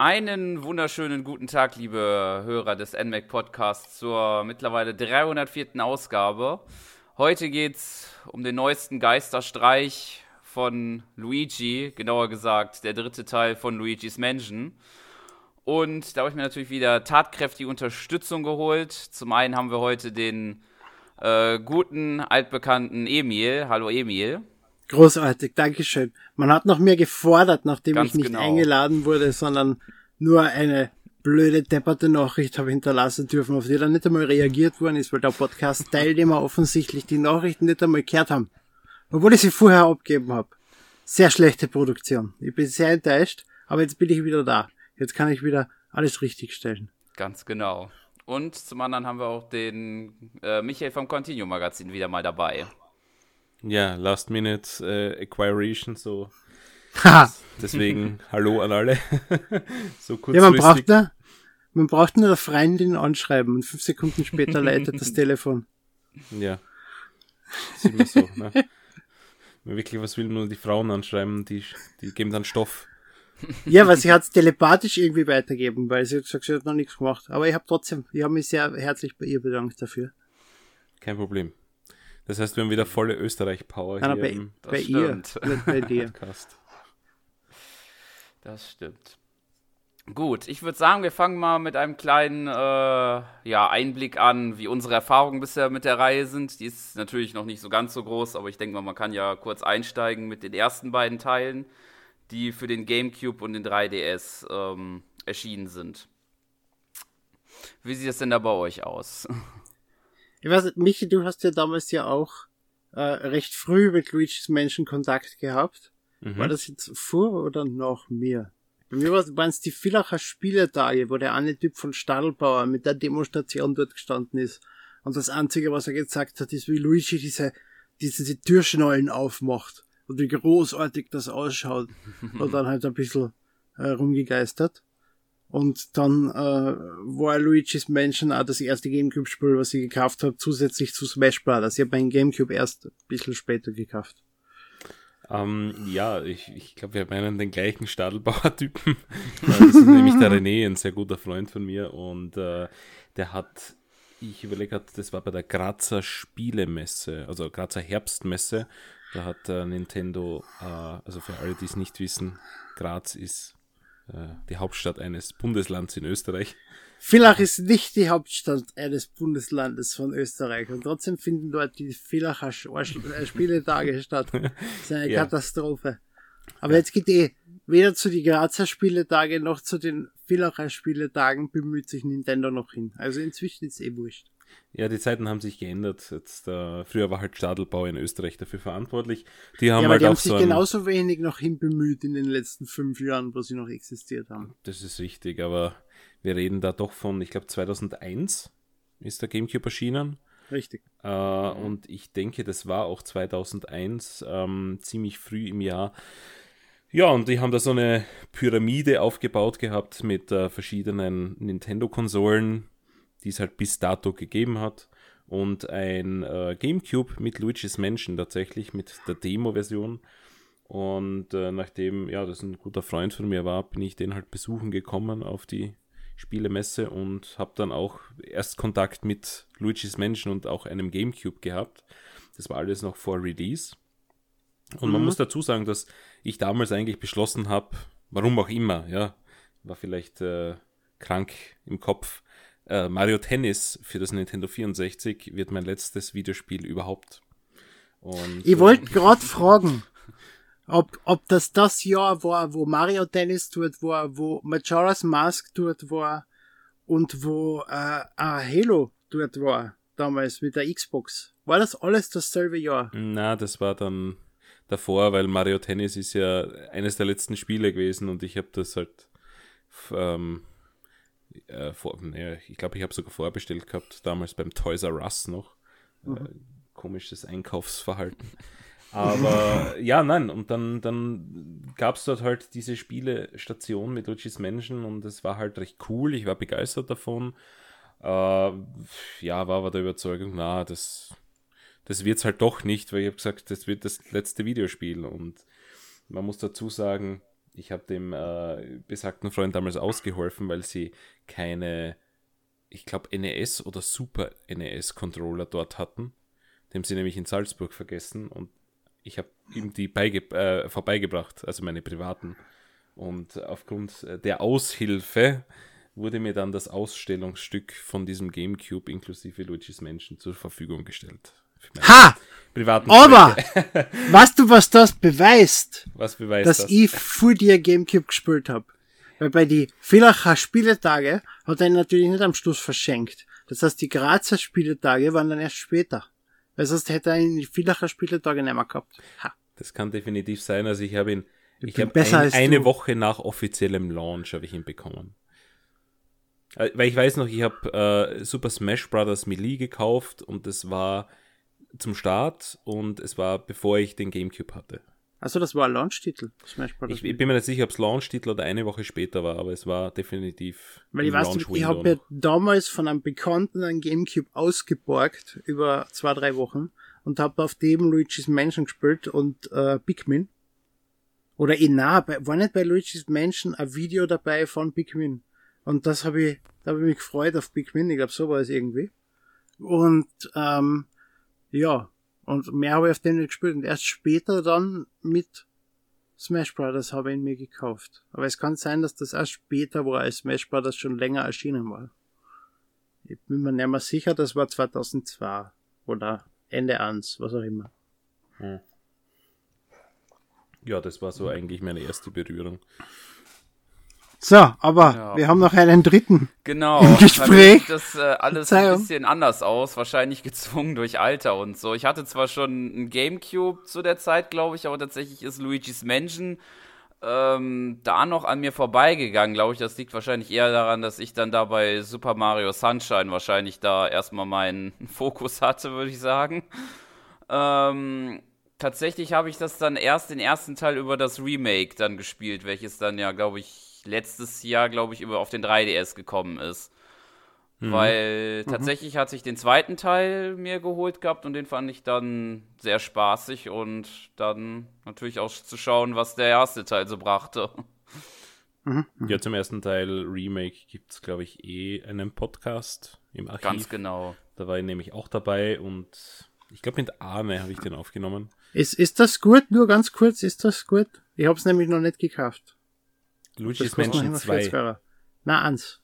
Einen wunderschönen guten Tag, liebe Hörer des NMAC Podcasts, zur mittlerweile 304. Ausgabe. Heute geht's um den neuesten Geisterstreich von Luigi, genauer gesagt der dritte Teil von Luigi's Mansion. Und da habe ich mir natürlich wieder tatkräftige Unterstützung geholt. Zum einen haben wir heute den äh, guten, altbekannten Emil. Hallo Emil. Großartig, Dankeschön. Man hat noch mehr gefordert, nachdem Ganz ich nicht genau. eingeladen wurde, sondern nur eine blöde, depperte Nachricht habe hinterlassen dürfen, auf die dann nicht einmal reagiert worden ist, weil der Podcast-Teilnehmer offensichtlich die Nachrichten nicht einmal gehört haben. Obwohl ich sie vorher abgeben habe. Sehr schlechte Produktion. Ich bin sehr enttäuscht, aber jetzt bin ich wieder da. Jetzt kann ich wieder alles richtig stellen. Ganz genau. Und zum anderen haben wir auch den äh, Michael vom Continuum Magazin wieder mal dabei. Ja, Last Minute äh, Acquiration, so. Deswegen Hallo an alle. so kurzfristig. Ja, man braucht nur, man braucht nur eine Freundin anschreiben und fünf Sekunden später leitet das Telefon. Ja. Das ist immer so, ne? Wirklich was will, nur die Frauen anschreiben, die, die geben dann Stoff. Ja, weil sie hat es telepathisch irgendwie weitergeben, weil sie hat gesagt, sie hat noch nichts gemacht. Aber ich habe trotzdem, ich habe mich sehr herzlich bei ihr bedankt dafür. Kein Problem. Das heißt, wir haben wieder volle Österreich-Power hier. Bei, im, bei ihr, bei dir. Podcast. Das stimmt. Gut, ich würde sagen, wir fangen mal mit einem kleinen äh, ja, Einblick an, wie unsere Erfahrungen bisher mit der Reihe sind. Die ist natürlich noch nicht so ganz so groß, aber ich denke mal, man kann ja kurz einsteigen mit den ersten beiden Teilen, die für den GameCube und den 3DS ähm, erschienen sind. Wie sieht es denn da bei euch aus? Ich weiß nicht, Michi, du hast ja damals ja auch äh, recht früh mit Luigi's Menschen Kontakt gehabt. Mhm. War das jetzt vor oder nach mir? Bei mir waren es die Villacher Spieletage, wo der eine Typ von Stadelbauer mit der Demonstration dort gestanden ist. Und das Einzige, was er gesagt hat, ist, wie Luigi diese, diese Türschnallen aufmacht. Und wie großartig das ausschaut. und dann halt ein bisschen äh, rumgegeistert. Und dann äh, war Luigi's Mansion auch das erste Gamecube-Spiel, was ich gekauft habe, zusätzlich zu Smash Brothers. Ich habe meinen Gamecube erst ein bisschen später gekauft. Ähm, ja, ich, ich glaube, wir meinen den gleichen Stadelbauer-Typen. das ist nämlich der René, ein sehr guter Freund von mir. Und äh, der hat, ich überlege, das war bei der Grazer Spielemesse, also Grazer Herbstmesse. Da hat äh, Nintendo, äh, also für alle, die es nicht wissen, Graz ist die Hauptstadt eines Bundeslands in Österreich. Villach ist nicht die Hauptstadt eines Bundeslandes von Österreich und trotzdem finden dort die Villacher äh, Spieletage statt. Das ist eine ja. Katastrophe. Aber jetzt geht eh weder zu die Grazer Spieletage noch zu den Villacher Spieletagen bemüht sich Nintendo noch hin. Also inzwischen ist es eh wurscht. Ja, die Zeiten haben sich geändert. Jetzt, äh, früher war halt Stadelbau in Österreich dafür verantwortlich. Die haben ja, halt die haben sich so genauso wenig noch hinbemüht in den letzten fünf Jahren, wo sie noch existiert haben. Das ist richtig, aber wir reden da doch von, ich glaube 2001 ist der GameCube erschienen. Richtig. Äh, und ich denke, das war auch 2001, ähm, ziemlich früh im Jahr. Ja, und die haben da so eine Pyramide aufgebaut gehabt mit äh, verschiedenen Nintendo-Konsolen die es halt bis dato gegeben hat. Und ein äh, GameCube mit Luigi's Mansion tatsächlich, mit der Demo-Version. Und äh, nachdem, ja, das ein guter Freund von mir war, bin ich den halt besuchen gekommen auf die Spielemesse und habe dann auch erst Kontakt mit Luigi's Mansion und auch einem GameCube gehabt. Das war alles noch vor Release. Und mhm. man muss dazu sagen, dass ich damals eigentlich beschlossen habe, warum auch immer, ja, war vielleicht äh, krank im Kopf, äh, Mario Tennis für das Nintendo 64 wird mein letztes Videospiel überhaupt. Und, ich wollte äh, gerade fragen, ob, ob das das Jahr war, wo Mario Tennis dort war, wo Majora's Mask dort war und wo äh, Halo dort war, damals mit der Xbox. War das alles dasselbe Jahr? Na, das war dann davor, weil Mario Tennis ist ja eines der letzten Spiele gewesen und ich habe das halt ähm, äh, vor, ne, ich glaube, ich habe sogar vorbestellt gehabt, damals beim Toys R Us noch. Äh, mhm. Äh, komisches Einkaufsverhalten. Aber ja, nein, und dann, dann gab es dort halt diese Spielestation mit Luigi's Mansion und es war halt recht cool. Ich war begeistert davon. Äh, ja, war aber der Überzeugung, na, das, das wird es halt doch nicht, weil ich habe gesagt, das wird das letzte Videospiel und man muss dazu sagen, ich habe dem äh, besagten Freund damals ausgeholfen, weil sie keine, ich glaube, NES oder Super NES-Controller dort hatten. Dem sie nämlich in Salzburg vergessen und ich habe ihm die äh, vorbeigebracht, also meine privaten. Und aufgrund der Aushilfe wurde mir dann das Ausstellungsstück von diesem GameCube inklusive Luigi's Mansion zur Verfügung gestellt. Ha! Privaten Aber, weißt du, was das beweist? Was beweist dass das? Dass ich vor dir GameCube gespielt habe. Weil bei die Villacher Spieletage hat er ihn natürlich nicht am Schluss verschenkt. Das heißt, die Grazer Spieletage waren dann erst später. Weil sonst hätte er ihn die Villacher Spieletage nicht mehr gehabt. Ha. Das kann definitiv sein. Also ich habe ihn, ich, habe ein, eine Woche nach offiziellem Launch habe ich ihn bekommen. Äh, weil ich weiß noch, ich habe äh, Super Smash Bros. Melee gekauft und das war zum Start und es war bevor ich den Gamecube hatte. Also das war ein Launch-Titel. Ich, ich, bin mir nicht sicher, ob es Launch-Titel oder eine Woche später war, aber es war definitiv. Weil ich weiß, ich habe mir damals von einem Bekannten einen Gamecube ausgeborgt über zwei, drei Wochen und habe auf dem Luigi's Mansion gespielt und äh, Pikmin. Oder eh nah, war nicht bei Luigi's Mansion ein Video dabei von Pikmin. Und das habe ich, da habe ich mich gefreut auf Pikmin, ich glaube, so war es irgendwie. Und ähm, ja, und mehr habe ich auf dem nicht gespielt. Und erst später dann mit Smash Brothers habe ich ihn mir gekauft. Aber es kann sein, dass das erst später war, als Smash Brothers schon länger erschienen war. Ich bin mir nicht mehr sicher, das war 2002 oder Ende 1, was auch immer. Hm. Ja, das war so eigentlich meine erste Berührung. So, aber ja. wir haben noch einen dritten. Genau. Im Gespräch. Das äh, alles ein bisschen anders aus, wahrscheinlich gezwungen durch Alter und so. Ich hatte zwar schon ein Gamecube zu der Zeit, glaube ich, aber tatsächlich ist Luigi's Mansion ähm, da noch an mir vorbeigegangen, glaube ich. Das liegt wahrscheinlich eher daran, dass ich dann da bei Super Mario Sunshine wahrscheinlich da erstmal meinen Fokus hatte, würde ich sagen. Ähm, tatsächlich habe ich das dann erst den ersten Teil über das Remake dann gespielt, welches dann ja, glaube ich, letztes Jahr, glaube ich, über auf den 3DS gekommen ist. Mhm. Weil mhm. tatsächlich hatte ich den zweiten Teil mir geholt gehabt und den fand ich dann sehr spaßig und dann natürlich auch zu schauen, was der erste Teil so brachte. Mhm. Ja, zum ersten Teil Remake gibt es, glaube ich, eh einen Podcast im Archiv. Ganz genau. Da war ich nämlich auch dabei und ich glaube, mit Arne habe ich den aufgenommen. Ist, ist das gut? Nur ganz kurz, ist das gut? Ich habe es nämlich noch nicht gekauft. Luigi's Mansion 2. Na, eins.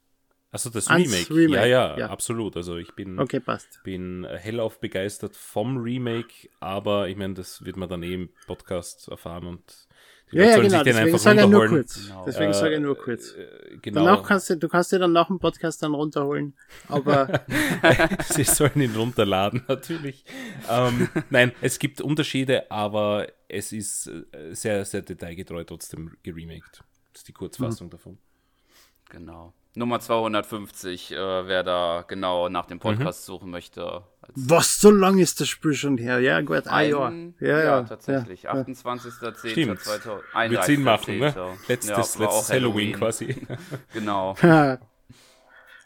Achso, das Remake. Remake. Ja, ja, ja, absolut. Also ich bin, okay, passt. bin hellauf begeistert vom Remake, aber ich meine, das wird man dann eh im Podcast erfahren und die ja, ja, genau. Deswegen sage ich nur kurz. Genau. Deswegen äh, sage ich nur kurz. Äh, genau. Danach kannst du, du kannst dir dann nach dem Podcast dann runterholen, aber. Sie sollen ihn runterladen, natürlich. ähm, nein, es gibt Unterschiede, aber es ist äh, sehr, sehr detailgetreu trotzdem geremaked. Das ist die Kurzfassung mhm. davon. Genau. Nummer 250, äh, wer da genau nach dem Podcast mhm. suchen möchte. Was, so lang ist das Spiel schon her? Ja, gut, ein Jahr. Ja, ja, ja, tatsächlich. Ja, 28.10.2031. Wird Sinn machen, ne? Letztes, ja, letztes Halloween. Halloween. quasi. genau.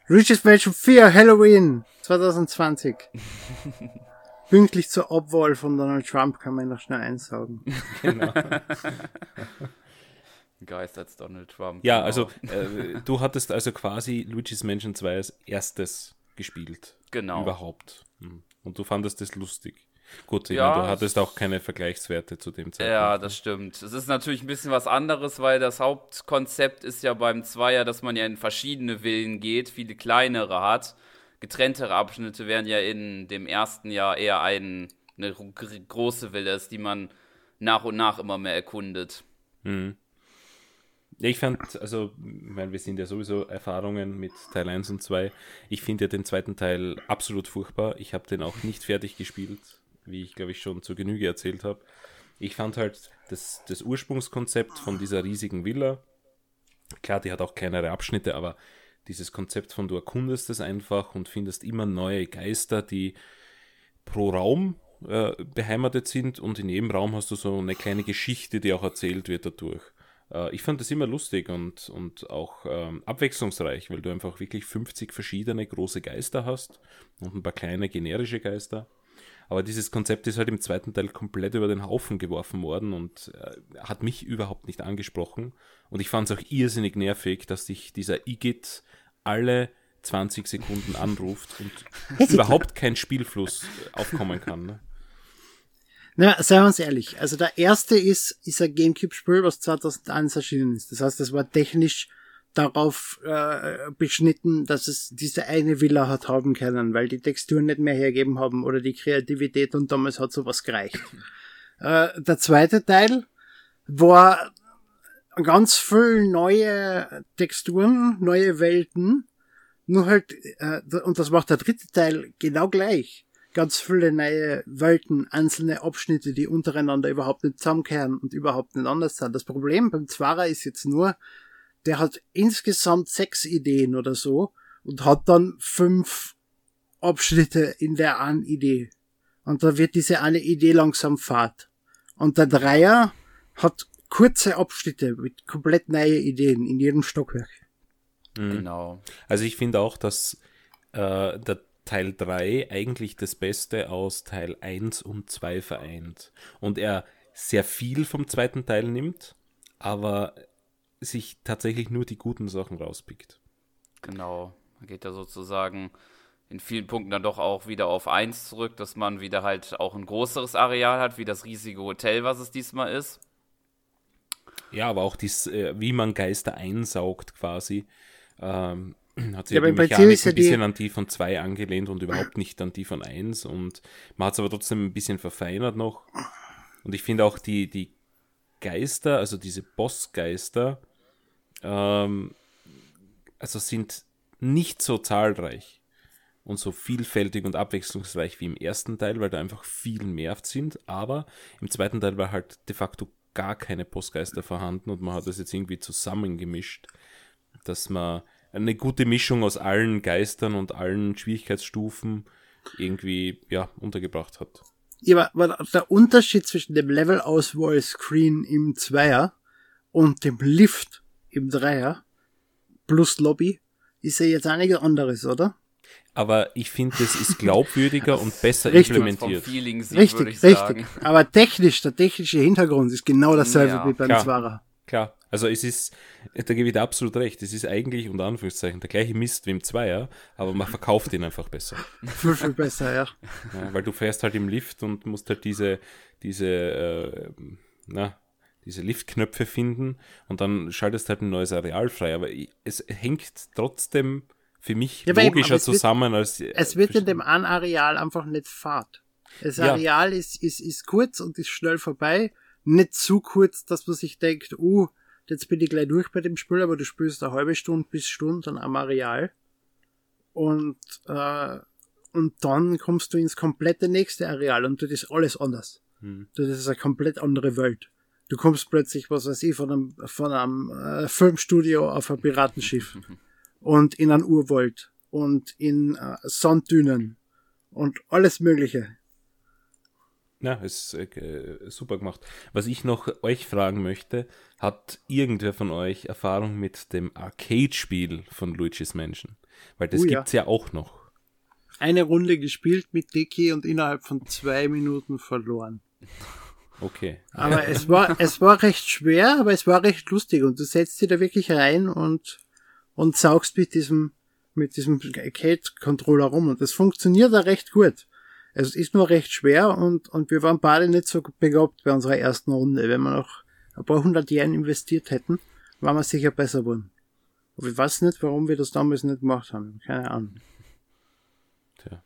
Richest Mansion 4 Halloween 2020. Pünktlich zur Obwahl von Donald Trump kann man noch schnell einsaugen. genau. Geist als Donald Trump. Ja, genau. also äh, du hattest also quasi Luigi's Mansion 2 als erstes gespielt. Genau. Überhaupt. Hm. Und du fandest das lustig. Gut, ja, meine, du hattest auch keine Vergleichswerte zu dem Zeitpunkt. Ja, das stimmt. Es ist natürlich ein bisschen was anderes, weil das Hauptkonzept ist ja beim Zweier, dass man ja in verschiedene Villen geht, viele kleinere hat. Getrenntere Abschnitte wären ja in dem ersten Jahr eher ein, eine große Villa ist, die man nach und nach immer mehr erkundet. Mhm. Ich fand, also, ich meine, wir sind ja sowieso Erfahrungen mit Teil 1 und 2. Ich finde ja den zweiten Teil absolut furchtbar. Ich habe den auch nicht fertig gespielt, wie ich glaube ich schon zur Genüge erzählt habe. Ich fand halt das, das Ursprungskonzept von dieser riesigen Villa, klar, die hat auch kleinere Abschnitte, aber dieses Konzept von du erkundest es einfach und findest immer neue Geister, die pro Raum äh, beheimatet sind und in jedem Raum hast du so eine kleine Geschichte, die auch erzählt wird dadurch. Äh, ich fand das immer lustig und, und auch ähm, abwechslungsreich, weil du einfach wirklich 50 verschiedene große Geister hast und ein paar kleine generische Geister. Aber dieses Konzept ist halt im zweiten Teil komplett über den Haufen geworfen worden und äh, hat mich überhaupt nicht angesprochen. Und ich fand es auch irrsinnig nervig, dass sich dieser Igit alle 20 Sekunden anruft und überhaupt kein Spielfluss aufkommen kann. Ne? Na, seien wir uns ehrlich. Also der erste ist, ist ein Gamecube-Spiel, was 2001 erschienen ist. Das heißt, das war technisch darauf äh, beschnitten, dass es diese eine Villa hat haben können, weil die Texturen nicht mehr hergeben haben oder die Kreativität und damals hat sowas gereicht. äh, der zweite Teil war ganz viel neue Texturen, neue Welten, nur halt, äh, und das macht der dritte Teil genau gleich ganz viele neue Welten, einzelne Abschnitte, die untereinander überhaupt nicht zusammenkehren und überhaupt nicht anders sind. Das Problem beim Zwarer ist jetzt nur, der hat insgesamt sechs Ideen oder so und hat dann fünf Abschnitte in der einen Idee. Und da wird diese eine Idee langsam fad. Und der Dreier hat kurze Abschnitte mit komplett neue Ideen in jedem Stockwerk. Mhm. Genau. Also ich finde auch, dass äh, der Teil 3 eigentlich das Beste aus Teil 1 und 2 vereint. Und er sehr viel vom zweiten Teil nimmt, aber sich tatsächlich nur die guten Sachen rauspickt. Genau. Man geht ja sozusagen in vielen Punkten dann doch auch wieder auf 1 zurück, dass man wieder halt auch ein größeres Areal hat, wie das riesige Hotel, was es diesmal ist. Ja, aber auch dies, äh, wie man Geister einsaugt quasi. Ähm, hat sich ja, die Mechanik ein bisschen an die von 2 angelehnt und überhaupt nicht an die von 1 und man hat es aber trotzdem ein bisschen verfeinert noch. Und ich finde auch die, die Geister, also diese Bossgeister, ähm, also sind nicht so zahlreich und so vielfältig und abwechslungsreich wie im ersten Teil, weil da einfach viel mehr sind, aber im zweiten Teil war halt de facto gar keine Bossgeister vorhanden und man hat das jetzt irgendwie zusammengemischt, dass man eine gute Mischung aus allen Geistern und allen Schwierigkeitsstufen irgendwie ja, untergebracht hat. Ja, aber der Unterschied zwischen dem Level-Auswahl-Screen im Zweier und dem Lift im Dreier plus Lobby ist ja jetzt einiges anderes, oder? Aber ich finde, es ist glaubwürdiger und besser richtig. implementiert. richtig, richtig. Aber technisch, der technische Hintergrund ist genau dasselbe ja, wie beim klar, Zwarer. Klar, also es ist, da gebe ich dir absolut recht, es ist eigentlich unter Anführungszeichen der gleiche Mist wie im Zweier, aber man verkauft ihn einfach besser. viel, viel besser, ja. ja. Weil du fährst halt im Lift und musst halt diese, diese, äh, na, diese Liftknöpfe finden und dann schaltest halt ein neues Areal frei. Aber es hängt trotzdem für mich ja, logischer eben, zusammen wird, als. Es wird in dem einen Areal einfach nicht fad. Das Areal ja. ist, ist, ist kurz und ist schnell vorbei nicht zu kurz, dass man sich denkt, uh, jetzt bin ich gleich durch bei dem Spiel, aber du spielst eine halbe Stunde bis Stunde am Areal. Und, äh, und dann kommst du ins komplette nächste Areal und das ist alles anders. Hm. Das ist eine komplett andere Welt. Du kommst plötzlich, was weiß ich, von einem, von einem äh, Filmstudio auf ein Piratenschiff und in ein Urwald und in äh, Sanddünen und alles Mögliche. Ja, ist äh, super gemacht. Was ich noch euch fragen möchte, hat irgendwer von euch Erfahrung mit dem Arcade-Spiel von Luigi's Mansion? Weil das uh, gibt's ja. ja auch noch. Eine Runde gespielt mit Dicky und innerhalb von zwei Minuten verloren. Okay. Aber es war, es war recht schwer, aber es war recht lustig und du setzt dich da wirklich rein und, und saugst mit diesem, mit diesem Arcade-Controller rum und das funktioniert da recht gut. Es ist nur recht schwer und, und wir waren beide nicht so begabt bei unserer ersten Runde. Wenn wir noch ein paar hundert Yen investiert hätten, waren wir sicher besser geworden. Aber ich weiß nicht, warum wir das damals nicht gemacht haben. Keine Ahnung. Tja.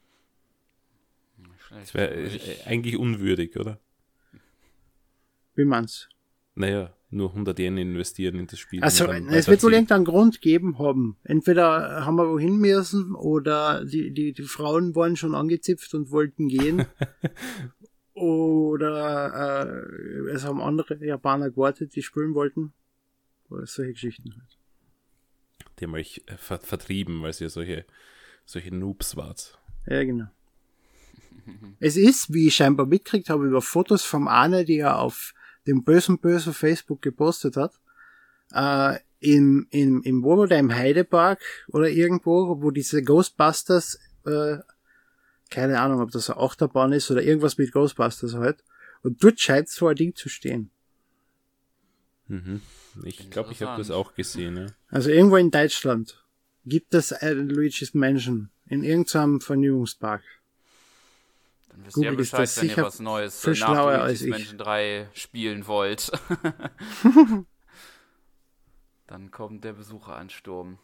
Das wäre äh, eigentlich unwürdig, oder? Wie man's? Naja, nur 100 Yen investieren in das Spiel. Also es wird wohl irgendeinen Grund geben haben. Entweder haben wir wohin müssen oder die, die, die Frauen waren schon angezipft und wollten gehen. oder äh, es haben andere Japaner gewartet, die spielen wollten. Oder solche Geschichten halt. Die haben euch äh, ver vertrieben, weil ihr solche, solche Noobs wart. Ja, genau. es ist, wie ich scheinbar mitgekriegt habe, über Fotos vom Arne, die er auf dem bösen bösen Facebook gepostet hat, äh, im, im, im, wo war der, im Heidepark oder irgendwo, wo diese Ghostbusters äh, keine Ahnung, ob das eine Achterbahn ist oder irgendwas mit Ghostbusters halt. Und dort scheint so ein Ding zu stehen. Mhm. Ich glaube, ich habe das auch gesehen. Ja. Also irgendwo in Deutschland gibt es einen Luigi's Mansion in irgendeinem Vergnügungspark. Dann wisst ihr Bescheid, wenn ihr was Neues nach Luigi's Mansion 3 spielen wollt. Dann kommt der Besucheransturm.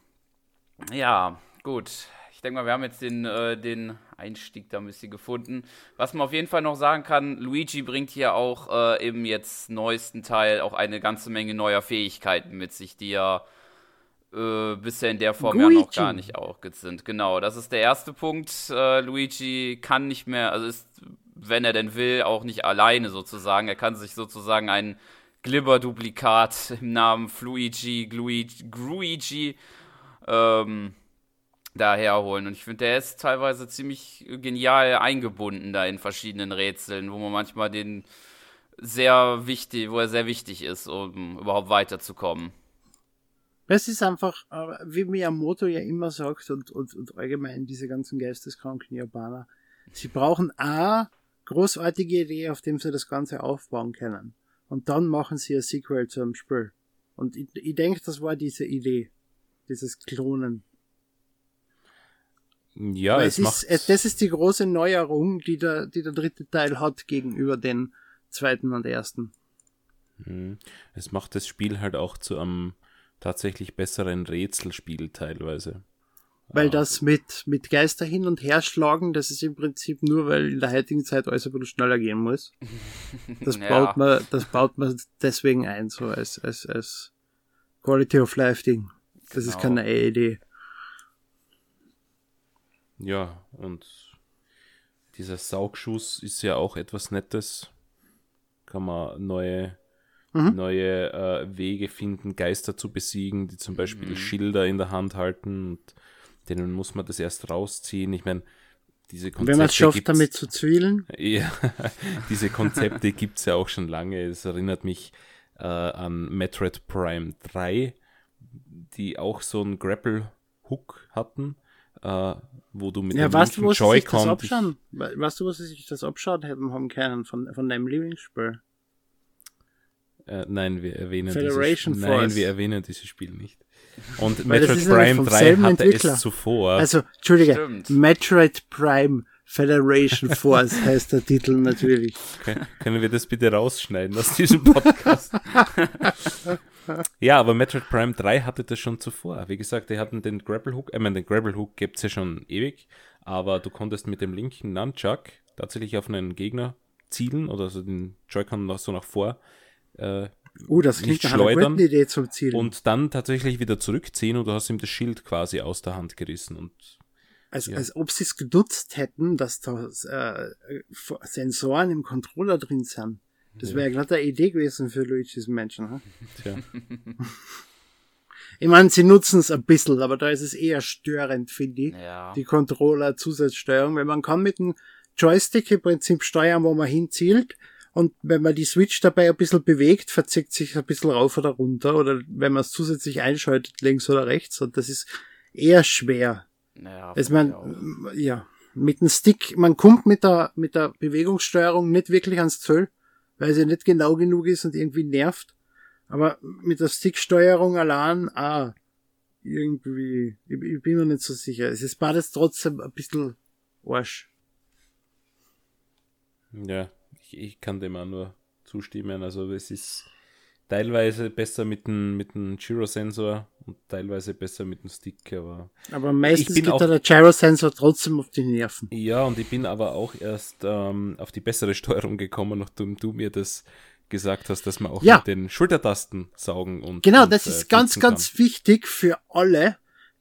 Ja, gut. Ich denke mal, wir haben jetzt den, äh, den Einstieg da ein bisschen gefunden. Was man auf jeden Fall noch sagen kann, Luigi bringt hier auch äh, im jetzt neuesten Teil auch eine ganze Menge neuer Fähigkeiten mit sich, die ja äh, bisher in der Form Luigi. ja noch gar nicht auch sind. Genau, das ist der erste Punkt. Äh, Luigi kann nicht mehr, also ist, wenn er denn will, auch nicht alleine sozusagen. Er kann sich sozusagen ein Glibber-Duplikat im Namen Fluigi, Gluigi, Gruigi ähm, da herholen. Und ich finde, der ist teilweise ziemlich genial eingebunden da in verschiedenen Rätseln, wo man manchmal den sehr wichtig, wo er sehr wichtig ist, um überhaupt weiterzukommen. Es ist einfach, äh, wie Miyamoto ja immer sagt und, und, und allgemein diese ganzen geisteskranken Japaner, sie brauchen A, großartige Idee, auf dem sie das Ganze aufbauen können. Und dann machen sie ein Sequel zu einem Spiel. Und ich, ich denke, das war diese Idee. Dieses Klonen. Ja, es, es macht. Ist, das ist die große Neuerung, die der, die der dritte Teil hat gegenüber den zweiten und ersten. Mhm. Es macht das Spiel halt auch zu einem tatsächlich besseren Rätselspiel teilweise. Weil das mit, mit Geister hin und her schlagen, das ist im Prinzip nur, weil in der heutigen Zeit alles ein bisschen schneller gehen muss. Das ja. baut man, das baut man deswegen ein, so als, als, als Quality of Life Ding. Das genau. ist keine Idee. Ja, und dieser Saugschuss ist ja auch etwas Nettes. Kann man neue, mhm. neue äh, Wege finden, Geister zu besiegen, die zum Beispiel mhm. Schilder in der Hand halten und denen muss man das erst rausziehen. Ich meine, diese Konzepte. Wenn man es schafft, damit zu zwielen. Ja, diese Konzepte gibt es ja auch schon lange. Es erinnert mich äh, an Metroid Prime 3, die auch so einen Grapple-Hook hatten äh, wo du mit ja, dem weißt du, Joy-Con... Weißt du, was sie sich das abschauen hätten haben können von, von deinem Lieblingsspiel? Äh, nein, wir erwähnen Federation dieses, Force. Nein, wir erwähnen dieses Spiel nicht. Und Metroid Prime 3 hatte Entwickler. es zuvor. Also, Entschuldige, Stimmt. Metroid Prime Federation Force heißt der Titel natürlich. Okay. Können wir das bitte rausschneiden aus diesem Podcast? ja, aber Metroid Prime 3 hatte das schon zuvor. Wie gesagt, die hatten den Grapple Hook, ich meine, den Grapple Hook gibt es ja schon ewig, aber du konntest mit dem linken Nunchuck tatsächlich auf einen Gegner zielen oder so den Joy-Con noch so nach vor äh, uh, das nicht schleudern Idee zum Zielen. und dann tatsächlich wieder zurückziehen und du hast ihm das Schild quasi aus der Hand gerissen und als, ja. als ob sie es genutzt hätten, dass da äh, Sensoren im Controller drin sind. Das wäre ja gerade eine Idee gewesen für Luigi's Mansion. Hm? Tja. Ich meine, sie nutzen es ein bisschen, aber da ist es eher störend, finde ich. Ja. Die Controller-Zusatzsteuerung, weil man kann mit dem Joystick im Prinzip steuern, wo man hinzielt. Und wenn man die Switch dabei ein bisschen bewegt, verzieht sich ein bisschen rauf oder runter. Oder wenn man es zusätzlich einschaltet, links oder rechts. Und das ist eher schwer. Ja, also man, ja, mit dem Stick, man kommt mit der, mit der Bewegungssteuerung nicht wirklich ans Ziel weil sie nicht genau genug ist und irgendwie nervt. Aber mit der Sticksteuerung allein, ah, irgendwie, ich, ich bin mir nicht so sicher. Es ist beides trotzdem ein bisschen Arsch. Ja, ich, ich kann dem auch nur zustimmen. Also es ist teilweise besser mit dem, mit dem Gyrosensor und teilweise besser mit dem Stick. Aber, aber meistens geht auch, der Gyrosensor trotzdem auf die Nerven. Ja, und ich bin aber auch erst ähm, auf die bessere Steuerung gekommen, nachdem du mir das gesagt hast, dass man auch ja. mit den Schultertasten saugen und. Genau, und, das ist äh, ganz, ganz wichtig für alle,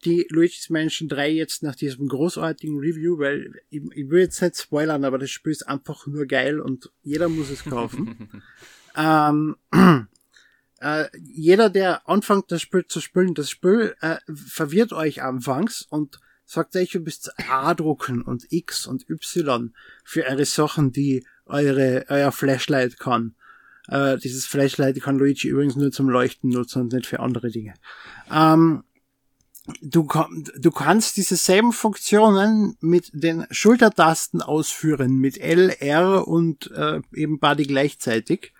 die Luigi's Mansion 3 jetzt nach diesem großartigen Review, weil ich, ich will jetzt nicht spoilern, aber das Spiel ist einfach nur geil und jeder muss es kaufen. ähm, äh, jeder, der anfängt, das Spiel zu spielen, das Spiel äh, verwirrt euch anfangs und sagt euch, ihr müsst A drucken und X und Y für eure Sachen, die eure, euer Flashlight kann. Äh, dieses Flashlight kann Luigi übrigens nur zum Leuchten nutzen und nicht für andere Dinge. Ähm, du, du kannst diese selben Funktionen mit den Schultertasten ausführen, mit L, R und äh, eben Body gleichzeitig.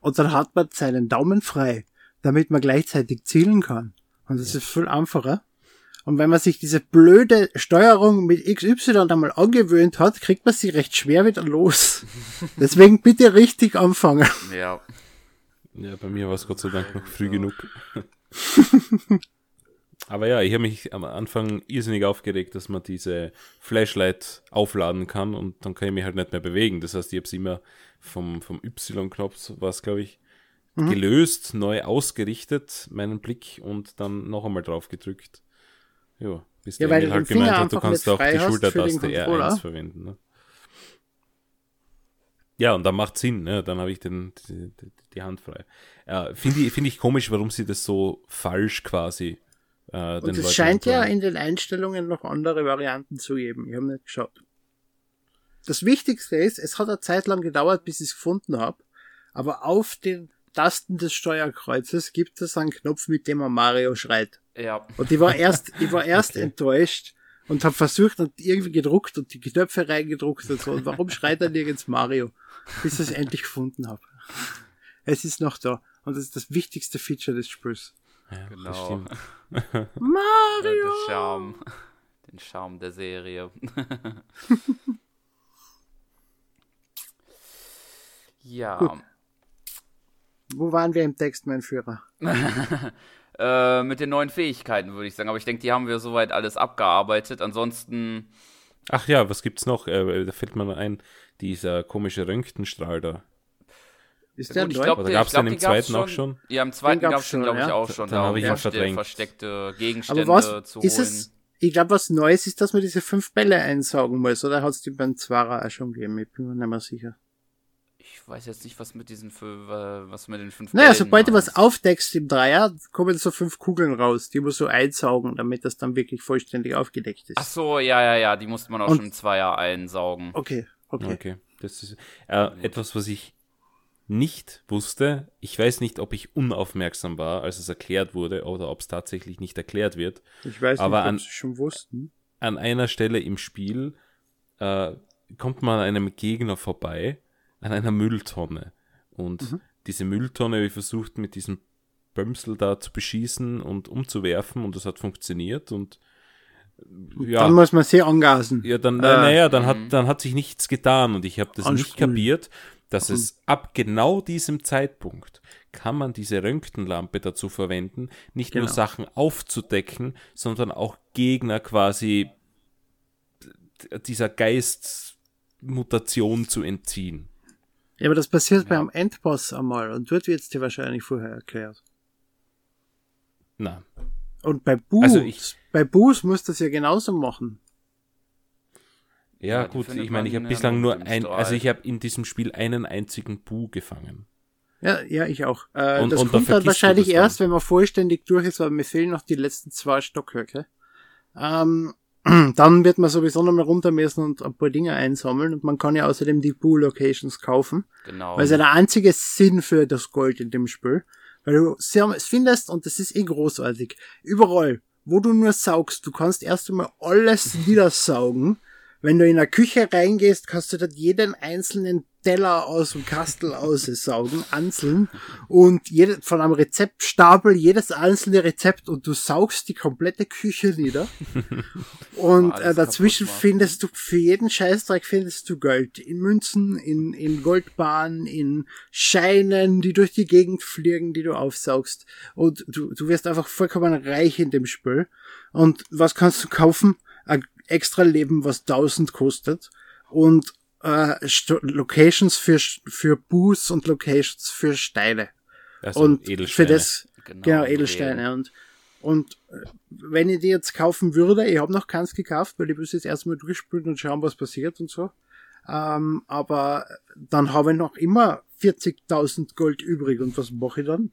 Und dann hat man seinen Daumen frei, damit man gleichzeitig zielen kann. Und das ist viel einfacher. Und wenn man sich diese blöde Steuerung mit XY dann mal angewöhnt hat, kriegt man sie recht schwer wieder los. Deswegen bitte richtig anfangen. Ja. Ja, bei mir war es Gott sei Dank noch früh genug. Aber ja, ich habe mich am Anfang irrsinnig aufgeregt, dass man diese Flashlight aufladen kann und dann kann ich mich halt nicht mehr bewegen. Das heißt, ich habe es immer vom, vom Y-Knopf, was glaube ich, mhm. gelöst, neu ausgerichtet, meinen Blick und dann noch einmal drauf gedrückt. Ja, bis ja, der halt gemeint hat, du kannst auch die Schultertaste R1 verwenden. Ne? Ja, und dann macht Sinn, ne? dann habe ich den, die, die, Hand frei. Ja, Finde ich, find ich komisch, warum sie das so falsch quasi äh, und es scheint ja in den Einstellungen noch andere Varianten zu geben. Ich habe nicht geschaut. Das Wichtigste ist, es hat eine Zeit lang gedauert, bis ich es gefunden habe, aber auf den Tasten des Steuerkreuzes gibt es einen Knopf, mit dem man Mario schreit. Ja. Und ich war erst, ich war erst okay. enttäuscht und habe versucht und irgendwie gedruckt und die Knöpfe reingedruckt und so. Und warum schreit er nirgends Mario? Bis ich es endlich gefunden habe. Es ist noch da. Und das ist das wichtigste Feature des Spiels. Ja, genau. Mario! Der Charme. Den Charme der Serie. ja. Gut. Wo waren wir im Text, mein Führer? äh, mit den neuen Fähigkeiten, würde ich sagen. Aber ich denke, die haben wir soweit alles abgearbeitet. Ansonsten. Ach ja, was gibt's noch? Äh, da fällt mir noch ein, dieser komische Röntgenstrahl da. Ist der Gut, ich glaub, Oder gab es den im zweiten auch schon? Ja, im zweiten gab es den, glaube ich, ja. auch schon. Da habe ich ja. verdrängt. versteckte Gegenstände Aber was, zu ist holen. Es, ich glaube, was Neues ist, dass man diese fünf Bälle einsaugen muss. Oder hat es die beim Zwarer auch schon gegeben? Ich bin mir nicht mehr sicher. Ich weiß jetzt nicht, was mit diesen fünf, was mit den fünf Naja, sobald du was aufdeckst im Dreier, kommen so fünf Kugeln raus. Die musst du einsaugen, damit das dann wirklich vollständig aufgedeckt ist. Ach so, ja, ja, ja, die musste man auch Und, schon im Zweier einsaugen. Okay, okay. Okay, das ist äh, etwas, was ich nicht wusste. Ich weiß nicht, ob ich unaufmerksam war, als es erklärt wurde, oder ob es tatsächlich nicht erklärt wird. Ich weiß Aber nicht, an, ob sie schon wussten. An einer Stelle im Spiel äh, kommt man an einem Gegner vorbei, an einer Mülltonne. Und mhm. diese Mülltonne wird versucht mit diesem Bömsel da zu beschießen und umzuwerfen und das hat funktioniert und ja, dann muss man sehr angasen. Ja, dann, äh, naja, dann hat, mhm. dann hat sich nichts getan und ich habe das nicht kapiert dass mhm. es ab genau diesem Zeitpunkt kann man diese Röntgenlampe dazu verwenden, nicht genau. nur Sachen aufzudecken, sondern auch Gegner quasi dieser Geistmutation zu entziehen. Ja, aber das passiert ja. beim Endboss einmal und dort wird es dir wahrscheinlich vorher erklärt. Na. Und bei Boos, also ich, bei Boos muss das ja genauso machen. Ja, ja gut, ich meine, ich habe bislang nur ein, also ich habe in diesem Spiel einen einzigen Bu gefangen. Ja, ja, ich auch. Äh, und, das und kommt dann wahrscheinlich erst, wenn man vollständig durch ist, weil mir fehlen noch die letzten zwei Stockwerke. Ähm, dann wird man sowieso nochmal runtermessen und ein paar Dinge einsammeln und man kann ja außerdem die Boo-Locations kaufen. Genau. Weil es ja der einzige Sinn für das Gold in dem Spiel. Weil du es findest, und das ist eh großartig, überall, wo du nur saugst, du kannst erst einmal alles niedersaugen wenn du in der Küche reingehst, kannst du dort jeden einzelnen Teller aus dem Kastel aussaugen, einzeln und jede, von einem Rezeptstapel jedes einzelne Rezept und du saugst die komplette Küche nieder. und äh, dazwischen findest du für jeden Scheißdreck findest du Geld. In Münzen, in, in Goldbahnen, in Scheinen, die durch die Gegend fliegen, die du aufsaugst. Und du, du wirst einfach vollkommen reich in dem Spiel. Und was kannst du kaufen? Ein extra Leben, was 1000 kostet und äh, Locations für, für Boosts und Locations für Steine. Also und Edelsteine. für das, genau, genau Edelsteine. Und, und äh, wenn ich die jetzt kaufen würde, ich habe noch keins gekauft, weil ich muss jetzt erstmal durchspülen und schauen, was passiert und so. Ähm, aber dann habe ich noch immer 40.000 Gold übrig und was mache ich dann?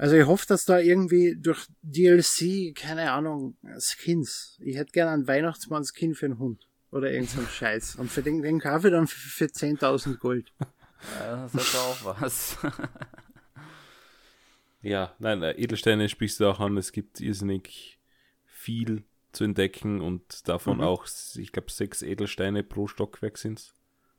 Also ich hoffe, dass da irgendwie durch DLC, keine Ahnung, Skins. Ich hätte gerne einen Weihnachtsmann-Skin für einen Hund. Oder irgendeinen so Scheiß. Und für den, den kaufe ich dann für, für 10.000 Gold. Ja, das ist auch was. Ja, nein, äh, Edelsteine sprichst du auch an. Es gibt irrsinnig viel zu entdecken und davon mhm. auch, ich glaube, sechs Edelsteine pro Stockwerk sind's.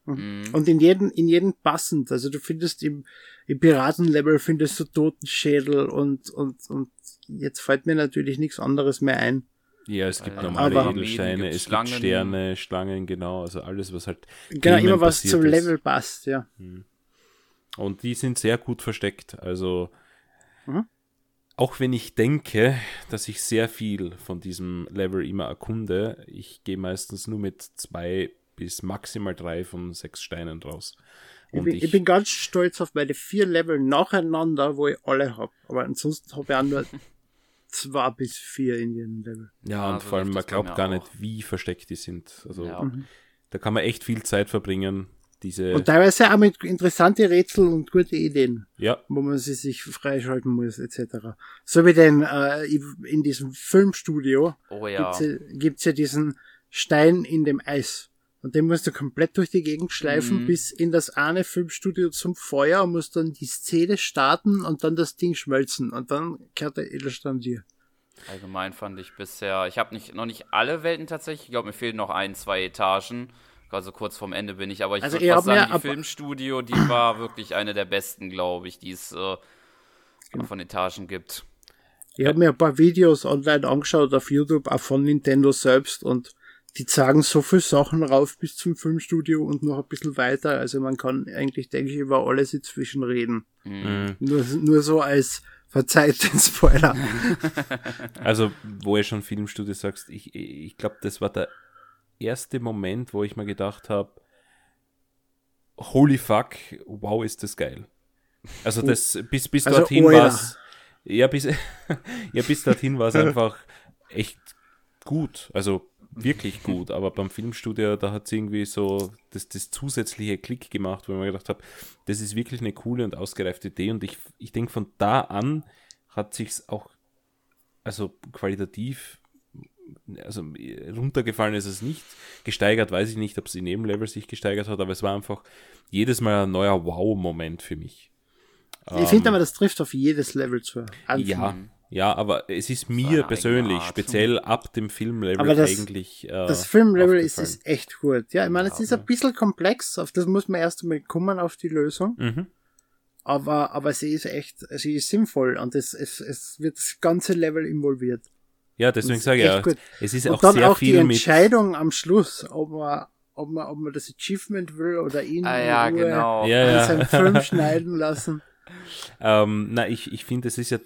Mhm. Und in jedem, in jedem passend. Also du findest im, im Piratenlevel findest du Totenschädel und, und, und jetzt fällt mir natürlich nichts anderes mehr ein. Ja, es gibt normale Aber Edelsteine, es Schlangen. gibt Sterne, Schlangen, genau, also alles, was halt. Genau, immer was zum ist. Level passt, ja. Mhm. Und die sind sehr gut versteckt. Also mhm. auch wenn ich denke, dass ich sehr viel von diesem Level immer erkunde, ich gehe meistens nur mit zwei bis maximal drei von sechs Steinen draus. Ich bin, ich, ich bin, ganz stolz auf meine vier Level nacheinander, wo ich alle habe. Aber ansonsten habe ich auch nur zwei bis vier in jedem Level. Ja, und also vor allem, man glaubt gar nicht, wie versteckt die sind. Also ja. mhm. da kann man echt viel Zeit verbringen. Diese und teilweise auch mit interessante Rätsel und gute Ideen. Ja. Wo man sie sich freischalten muss, etc. So wie denn äh, in diesem Filmstudio oh, ja. gibt's ja diesen Stein in dem Eis. Und den musst du komplett durch die Gegend schleifen mhm. bis in das eine Filmstudio zum Feuer und musst dann die Szene starten und dann das Ding schmelzen und dann kehrt der Edelstein dir. Allgemein fand ich bisher, ich habe nicht, noch nicht alle Welten tatsächlich, ich glaube, mir fehlen noch ein, zwei Etagen. Also kurz vorm Ende bin ich, aber ich also würde fast sagen, die Filmstudio, die war wirklich eine der besten, glaube ich, die es äh, genau. von Etagen gibt. Ich habe mir ein paar Videos online angeschaut auf YouTube, auch von Nintendo selbst und die sagen so viel Sachen rauf bis zum Filmstudio und noch ein bisschen weiter. Also man kann eigentlich, denke ich, über alles inzwischen reden. Mhm. Nur, nur so als verzeiht den Spoiler. also, wo ihr schon Filmstudio sagst, ich, ich glaube, das war der erste Moment, wo ich mir gedacht habe, holy fuck, wow, ist das geil. Also das, bis, bis also, dorthin oh, war es, ja, bis, ja, bis dorthin war es einfach echt gut. Also wirklich gut, aber beim Filmstudio, da hat es irgendwie so das, das zusätzliche Klick gemacht, wo ich mir gedacht habe, das ist wirklich eine coole und ausgereifte Idee und ich, ich denke, von da an hat sich's auch, also qualitativ, also runtergefallen ist es nicht, gesteigert weiß ich nicht, ob es in jedem Level sich gesteigert hat, aber es war einfach jedes Mal ein neuer Wow-Moment für mich. Ich ähm, finde aber, das trifft auf jedes Level zu. Anfangen. Ja, ja, aber es ist mir persönlich, speziell ab dem Filmlevel das, eigentlich. Äh, das Filmlevel ist, ist echt gut. Ja, ich meine, es ist ein bisschen komplex, auf das muss man erst einmal kommen, auf die Lösung. Mhm. Aber, aber sie ist echt, sie ist sinnvoll und es, es, es wird das ganze Level involviert. Ja, deswegen sage ich ja, gut. es ist und auch dann sehr auch viel die Entscheidung am Schluss, ob man, ob man, ob man das Achievement will oder ihn ah, ja, genau. ja, ja. seinen Film schneiden lassen. Ähm, na, ich, ich finde, es ist ja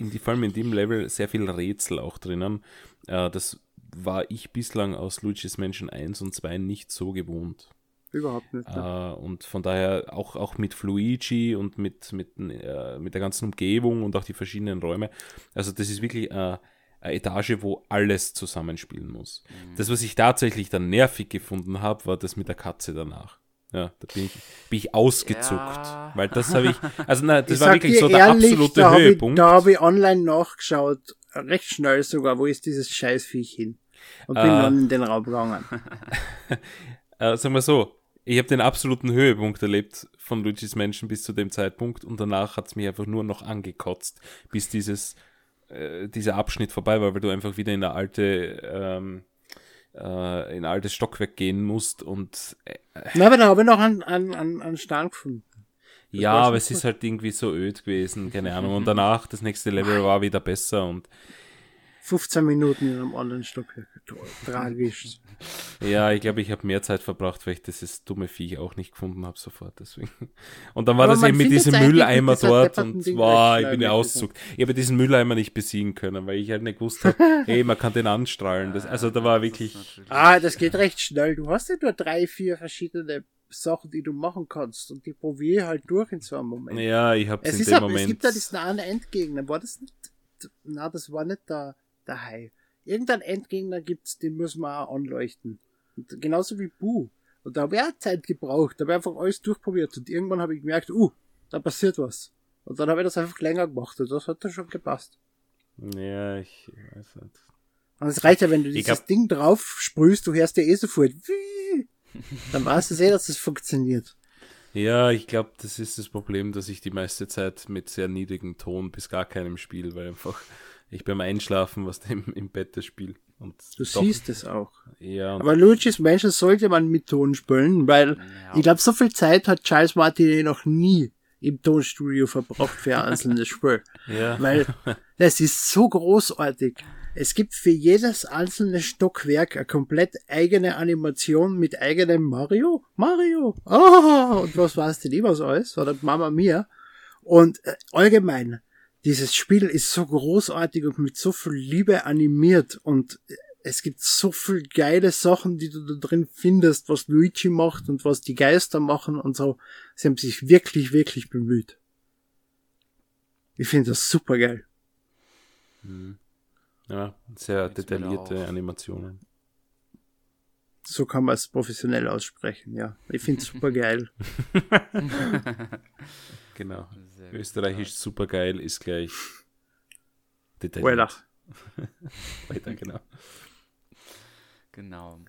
in die, vor allem in dem Level sehr viel Rätsel auch drinnen. Äh, das war ich bislang aus Luigi's Mansion 1 und 2 nicht so gewohnt. Überhaupt nicht. Äh, und von daher auch, auch mit Luigi und mit, mit, äh, mit der ganzen Umgebung und auch die verschiedenen Räume. Also das ist wirklich äh, eine Etage, wo alles zusammenspielen muss. Mhm. Das, was ich tatsächlich dann nervig gefunden habe, war das mit der Katze danach. Ja, da bin ich, bin ich ausgezuckt. Ja. Weil das habe ich, also nein, das ich war wirklich so der ehrlich, absolute da Höhepunkt. Hab ich, da habe ich online nachgeschaut, recht schnell sogar, wo ist dieses Scheißviech hin? Und bin äh, dann in den Raum gegangen. äh, sagen wir so, ich habe den absoluten Höhepunkt erlebt von Luigi's Menschen bis zu dem Zeitpunkt und danach hat es mich einfach nur noch angekotzt, bis dieses, äh, dieser Abschnitt vorbei war, weil du einfach wieder in eine alte ähm, äh, in altes Stockwerk gehen musst und. Äh, Na, aber da habe ich noch einen, einen, einen Stern gefunden. Das ja, aber es ist halt irgendwie so öd gewesen, keine Ahnung. Und danach, das nächste Level war wieder besser und 15 Minuten in einem anderen Stockwerk. Tragisch. Ja, ich glaube, ich habe mehr Zeit verbracht, weil ich dieses dumme Viech auch nicht gefunden habe sofort. Deswegen. Und dann war Aber das eben mit diesem Mülleimer dort und wow, ich bin ja auszuckt. Ich habe diesen Mülleimer nicht besiegen können, weil ich halt nicht gewusst habe, hey, man kann den anstrahlen. Das, also da war wirklich. Ah, das geht recht schnell. Du hast ja nur drei, vier verschiedene Sachen, die du machen kannst und die probiere halt durch in so einem Moment. Ja, ich habe es in dem ab, Moment. Es gibt da diesen einen Endgegner. War das nicht? Na, das war nicht der der Hai. Irgendein Endgegner gibt's, den müssen wir auch anleuchten. Und genauso wie Bu. Und da habe ich auch Zeit gebraucht. Da habe ich einfach alles durchprobiert. Und irgendwann habe ich gemerkt, uh, da passiert was. Und dann habe ich das einfach länger gemacht. Und das hat dann schon gepasst. Ja, ich weiß nicht. Und es reicht ja, wenn du dieses. Ding drauf sprühst, du hörst ja eh sofort. Dann weißt du eh, dass es funktioniert. Ja, ich glaube, das ist das Problem, dass ich die meiste Zeit mit sehr niedrigem Ton bis gar keinem spiele, weil einfach ich beim Einschlafen was im, im Bett das Spiel. Und du doch, siehst es auch. Ja. Aber Luigi's Mansion sollte man mit Ton spielen, weil ja. ich glaube, so viel Zeit hat Charles Martin noch nie im Tonstudio verbraucht für ein einzelnes Spiel. Ja. Weil das ist so großartig. Es gibt für jedes einzelne Stockwerk eine komplett eigene Animation mit eigenem Mario. Mario! Ah! Und was weiß denn immer so alles? Oder Mama Mia. Und äh, allgemein, dieses Spiel ist so großartig und mit so viel Liebe animiert und es gibt so viel geile Sachen, die du da drin findest, was Luigi macht und was die Geister machen und so. Sie haben sich wirklich, wirklich bemüht. Ich finde das super geil. Mhm. Ja, sehr Jetzt detaillierte Animationen. So kann man es professionell aussprechen, ja. Ich finde es super geil. genau. Österreichisch super geil ist gleich detailliert. Weiter. Weiter, genau. Genau.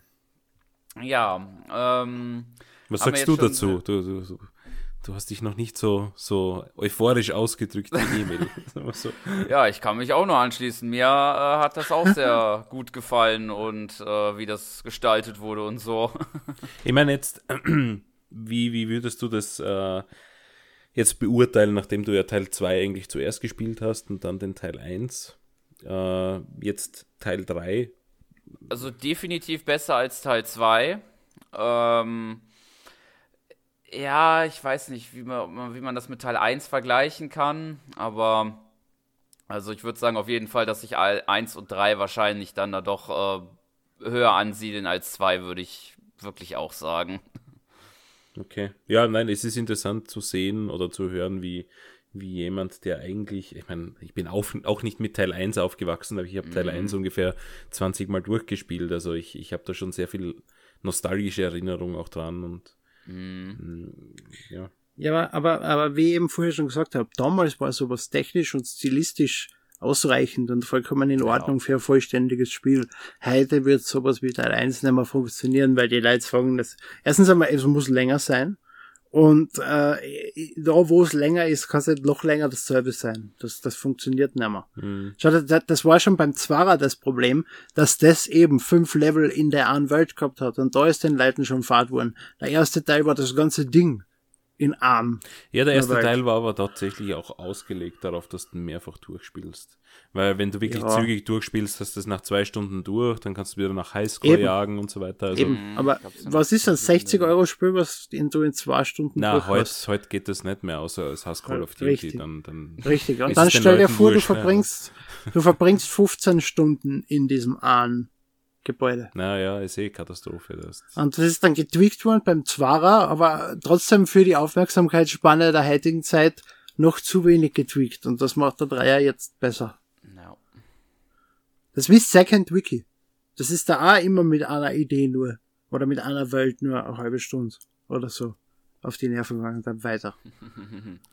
Ja, ähm, Was sagst du dazu? Du, du, du, du, hast dich noch nicht so, so euphorisch ausgedrückt wie Emil. so. Ja, ich kann mich auch nur anschließen. Mir äh, hat das auch sehr gut gefallen und äh, wie das gestaltet wurde und so. ich meine jetzt, wie, wie würdest du das äh, jetzt beurteilen, nachdem du ja Teil 2 eigentlich zuerst gespielt hast und dann den Teil 1? Äh, jetzt Teil 3 also definitiv besser als Teil 2. Ähm, ja, ich weiß nicht, wie man, wie man das mit Teil 1 vergleichen kann, aber also ich würde sagen auf jeden Fall, dass sich 1 und 3 wahrscheinlich dann da doch äh, höher ansiedeln als 2, würde ich wirklich auch sagen. Okay. Ja, nein, es ist interessant zu sehen oder zu hören, wie, wie jemand, der eigentlich, ich meine, ich bin auch, auch nicht mit Teil 1 aufgewachsen, aber ich habe Teil mhm. 1 ungefähr 20 Mal durchgespielt. Also ich, ich habe da schon sehr viel nostalgische Erinnerung auch dran und mhm. Mm, ja. Ja, aber, aber wie ich eben vorher schon gesagt habe, damals war sowas technisch und stilistisch ausreichend und vollkommen in Ordnung ja. für ein vollständiges Spiel. Heute wird sowas wie Teil 1 nicht mehr funktionieren, weil die Leute sagen, dass erstens einmal, es muss länger sein und äh, da, wo es länger ist, kann es halt noch länger dasselbe sein. Das, das funktioniert nicht mehr. Mhm. Schau, das, das war schon beim Zwarer das Problem, dass das eben fünf Level in der einen Welt gehabt hat. Und da ist den Leuten schon fad worden. Der erste Teil war das ganze Ding in Arm. Ja, der erste Teil war aber tatsächlich auch ausgelegt darauf, dass du mehrfach durchspielst. Weil wenn du wirklich ja. zügig durchspielst, hast du das nach zwei Stunden durch, dann kannst du wieder nach Highscore Eben. jagen und so weiter. Also, Eben, aber was ist ein 60 Euro Spiel, was du in zwei Stunden Na, heute, heute geht das nicht mehr, außer es hast Call of Duty. Richtig. Dann, dann Richtig, und dann stell dir vor, du verbringst, du verbringst 15 Stunden in diesem einen Gebäude. Naja, ist eh Katastrophe. Das. Und das ist dann getweakt worden beim Zwarer, aber trotzdem für die Aufmerksamkeitsspanne der heutigen Zeit noch zu wenig getweakt. Und das macht der Dreier jetzt besser. No. Das ist wie Second Wiki. Das ist da auch immer mit einer Idee nur. Oder mit einer Welt nur eine halbe Stunde. Oder so. Auf die Nerven gegangen und dann weiter.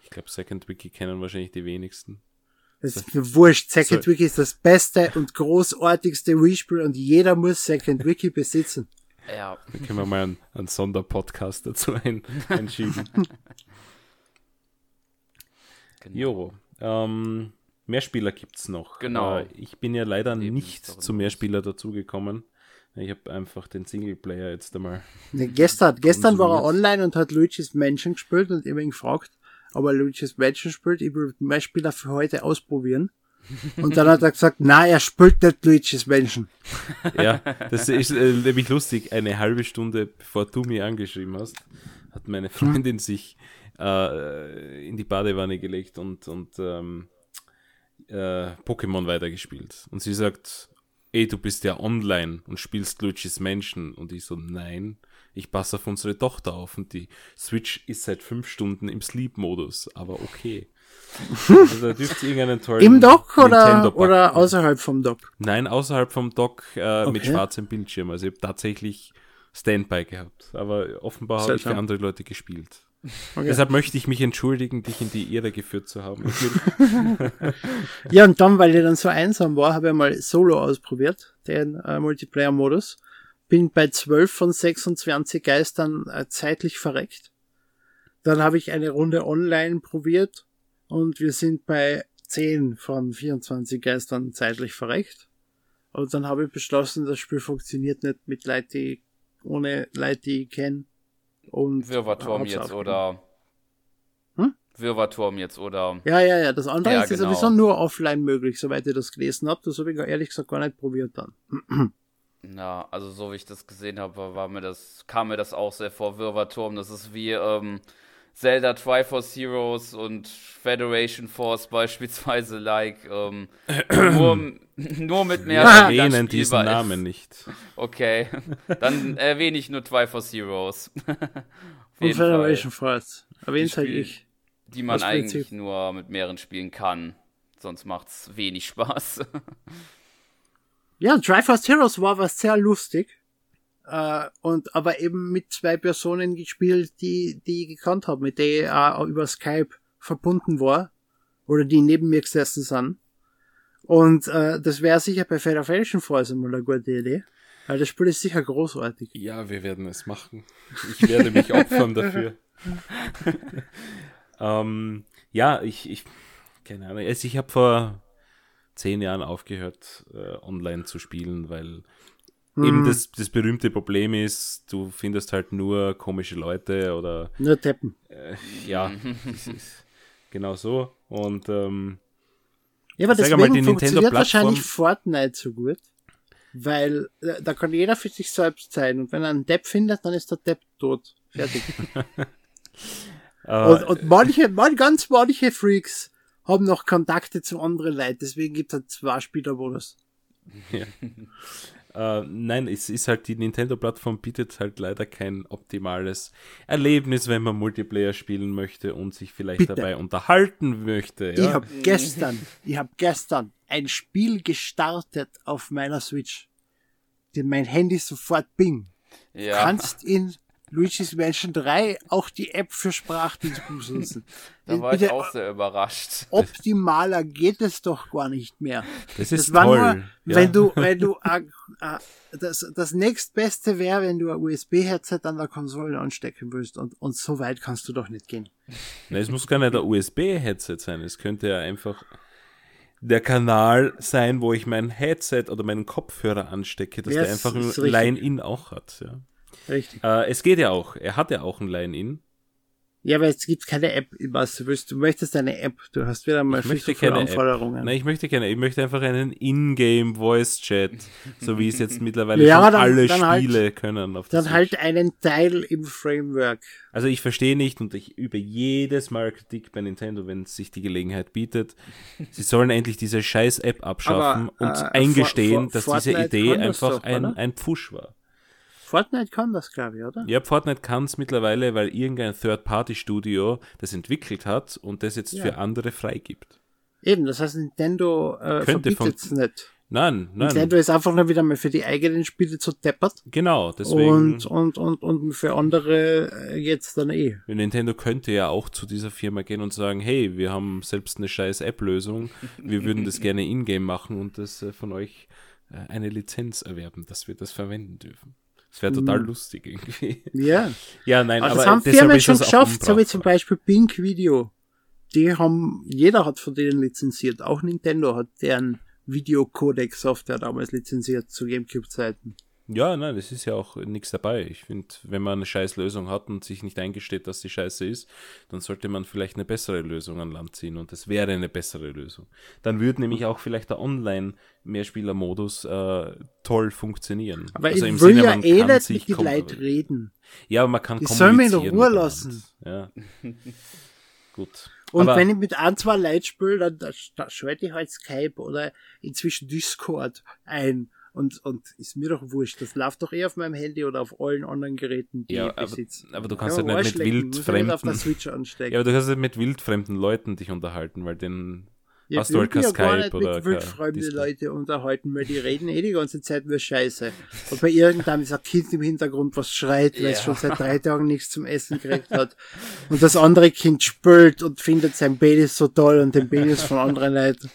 Ich glaube, Second Wiki kennen wahrscheinlich die wenigsten. Das ist mir wurscht. Second so. Wiki ist das beste und großartigste Wii-Spiel und jeder muss Second Wiki besitzen. Ja. Da können wir mal einen, einen Sonderpodcast dazu ein, einschieben. genau. Jo. Ähm, Mehrspieler gibt's noch. Genau. Äh, ich bin ja leider Eben nicht zu Mehrspieler dazugekommen. Ich habe einfach den Singleplayer jetzt einmal. Ne, gestern gestern war er online und hat Luigi's Mansion gespielt und eben gefragt, aber Luigi's Mansion spielt. Ich will mehr Spieler für heute ausprobieren. Und dann hat er gesagt, na, er spielt nicht Luigi's Mansion. Ja, das ist äh, nämlich lustig. Eine halbe Stunde bevor du mir angeschrieben hast, hat meine Freundin sich äh, in die Badewanne gelegt und, und ähm, äh, Pokémon weitergespielt. Und sie sagt, ey, du bist ja online und spielst Luigi's Mansion. Und ich so, nein ich passe auf unsere Tochter auf und die Switch ist seit fünf Stunden im Sleep-Modus, aber okay. Also da dürft ihr irgendeinen tollen Im Dock oder, oder außerhalb vom Dock? Nein, außerhalb vom Dock äh, okay. mit schwarzem Bildschirm. Also ich habe tatsächlich Standby gehabt, aber offenbar habe ich für andere Leute gespielt. Okay. Deshalb möchte ich mich entschuldigen, dich in die Irre geführt zu haben. ja, und dann, weil ich dann so einsam war, habe ich mal Solo ausprobiert, den äh, Multiplayer-Modus bin bei 12 von 26 Geistern äh, zeitlich verreckt. Dann habe ich eine Runde online probiert und wir sind bei 10 von 24 Geistern zeitlich verreckt. Und dann habe ich beschlossen, das Spiel funktioniert nicht mit Leuten, die, ohne Leute, die ich kenne. Und Wirrwarturm jetzt oder hm? Wirrwarturm jetzt oder. Ja, ja, ja. Das andere ja, ist genau. sowieso nur offline möglich, soweit ich das gelesen habe. Das habe ich ehrlich gesagt gar nicht probiert dann. Ja, also so wie ich das gesehen habe, war mir das, kam mir das auch sehr vor, Wirrwarturm. Das ist wie ähm, Zelda Triforce Heroes und Federation Force beispielsweise like ähm, nur, nur mit mehr ja, erwähnen diesen Namen nicht. Okay, dann erwähne ich nur Triforce Heroes. und Federation Force. Erwähnt halt ich. Die man eigentlich nur mit mehreren spielen kann. Sonst macht's wenig Spaß. ja, Triforce Heroes war was sehr lustig äh, und aber eben mit zwei Personen gespielt, die die ich gekannt habe, mit denen ich auch über Skype verbunden war oder die neben mir gesessen sind. Und äh, das wäre sicher bei Federation Force mal eine gute Idee. Weil das Spiel ist sicher großartig. Ja, wir werden es machen. Ich werde mich opfern dafür. ähm, ja, ich, ich, keine Ahnung. Also ich habe vor zehn Jahren aufgehört, äh, online zu spielen, weil Mhm. Eben das, das berühmte Problem ist, du findest halt nur komische Leute oder. Nur Teppen. Äh, ja, genau so. Und ähm, ja, aber deswegen mal, die funktioniert wahrscheinlich Fortnite so gut, weil äh, da kann jeder für sich selbst sein und wenn er einen Depp findet, dann ist der Depp tot. Fertig. und, und manche, man, ganz manche Freaks haben noch Kontakte zu anderen Leuten, deswegen gibt es halt zwei Spielermodus. Ja. Äh, nein, es ist halt, die Nintendo-Plattform bietet halt leider kein optimales Erlebnis, wenn man Multiplayer spielen möchte und sich vielleicht Bitte. dabei unterhalten möchte. Ja? Ich habe gestern, ich habe gestern ein Spiel gestartet auf meiner Switch. Mein Handy sofort Bing. Ja. Kannst in Luigi's Mansion 3 auch die App für Sprachdienst benutzen. da war ich auch sehr überrascht. Optimaler geht es doch gar nicht mehr. Das ist das toll. Nur, ja. wenn du, wenn du, äh, äh, das, das nächstbeste wäre, wenn du ein USB-Headset an der Konsole anstecken willst und, und so weit kannst du doch nicht gehen. Na, es muss gar nicht ein USB-Headset sein. Es könnte ja einfach der Kanal sein, wo ich mein Headset oder meinen Kopfhörer anstecke, dass ja, der einfach ein Line-In auch hat. Ja. Richtig. Äh, es geht ja auch. Er hat ja auch ein Line-In. Ja, aber es gibt keine App, was du willst. Du möchtest eine App. Du hast wieder mal ich möchte keine Anforderungen. App. Nein, ich möchte keine. Ich möchte einfach einen In-Game Voice Chat, so wie es jetzt mittlerweile ja, schon dann, alle dann halt Spiele halt, können. Dann halt einen Teil im Framework. Also ich verstehe nicht und ich über jedes Mal Kritik bei Nintendo, wenn es sich die Gelegenheit bietet. Sie sollen endlich diese scheiß App abschaffen aber, und äh, eingestehen, for, for, dass diese Idee einfach doch, ein, ein Pfusch war. Fortnite kann das, glaube ich, oder? Ja, Fortnite kann es mittlerweile, weil irgendein Third-Party-Studio das entwickelt hat und das jetzt ja. für andere freigibt. Eben, das heißt, Nintendo äh, verbietet es nicht. Nein, nein. Nintendo ist einfach nur wieder mal für die eigenen Spiele zu deppert. Genau, deswegen. Und, und, und, und für andere äh, jetzt dann eh. Nintendo könnte ja auch zu dieser Firma gehen und sagen, hey, wir haben selbst eine scheiß App-Lösung, wir würden das gerne in-game machen und das äh, von euch äh, eine Lizenz erwerben, dass wir das verwenden dürfen. Das wäre total hm. lustig irgendwie. Ja. Ja, nein, aber, aber das haben Firmen schon geschafft, so wie zum Beispiel Pink Video. Die haben, jeder hat von denen lizenziert. Auch Nintendo hat deren Videocodec-Software damals lizenziert zu Gamecube-Zeiten. Ja, nein, es ist ja auch nichts dabei. Ich finde, wenn man eine scheiß Lösung hat und sich nicht eingesteht, dass die scheiße ist, dann sollte man vielleicht eine bessere Lösung an Land ziehen und das wäre eine bessere Lösung. Dann würde nämlich auch vielleicht der Online-Mehrspieler-Modus äh, toll funktionieren. Aber also ich will Sinne, ja eh nicht mit den Leuten reden. Ja, aber man kann die kommunizieren. Soll mich in Ruhe lassen. Ja. Gut. Und aber wenn ich mit ein, zwei Leuten spiele, dann da, da schalte ich halt Skype oder inzwischen Discord ein und, und ist mir doch wurscht. Das läuft doch eh auf meinem Handy oder auf allen anderen Geräten, die ja, ich besitze. Aber, aber du kannst ja, halt nicht mit wildfremden. Auf der Switch anstecken. Ja, aber du kannst halt mit wildfremden Leuten dich unterhalten, weil den ja, hast du halt kein Skype nicht oder mit wildfremde Leute unterhalten, weil die reden eh die ganze Zeit nur Scheiße. Und bei irgendeinem ist ein Kind im Hintergrund, was schreit, weil ja. es schon seit drei Tagen nichts zum Essen gekriegt hat. Und das andere Kind spült und findet sein Baby so toll und den Babys von anderen Leuten.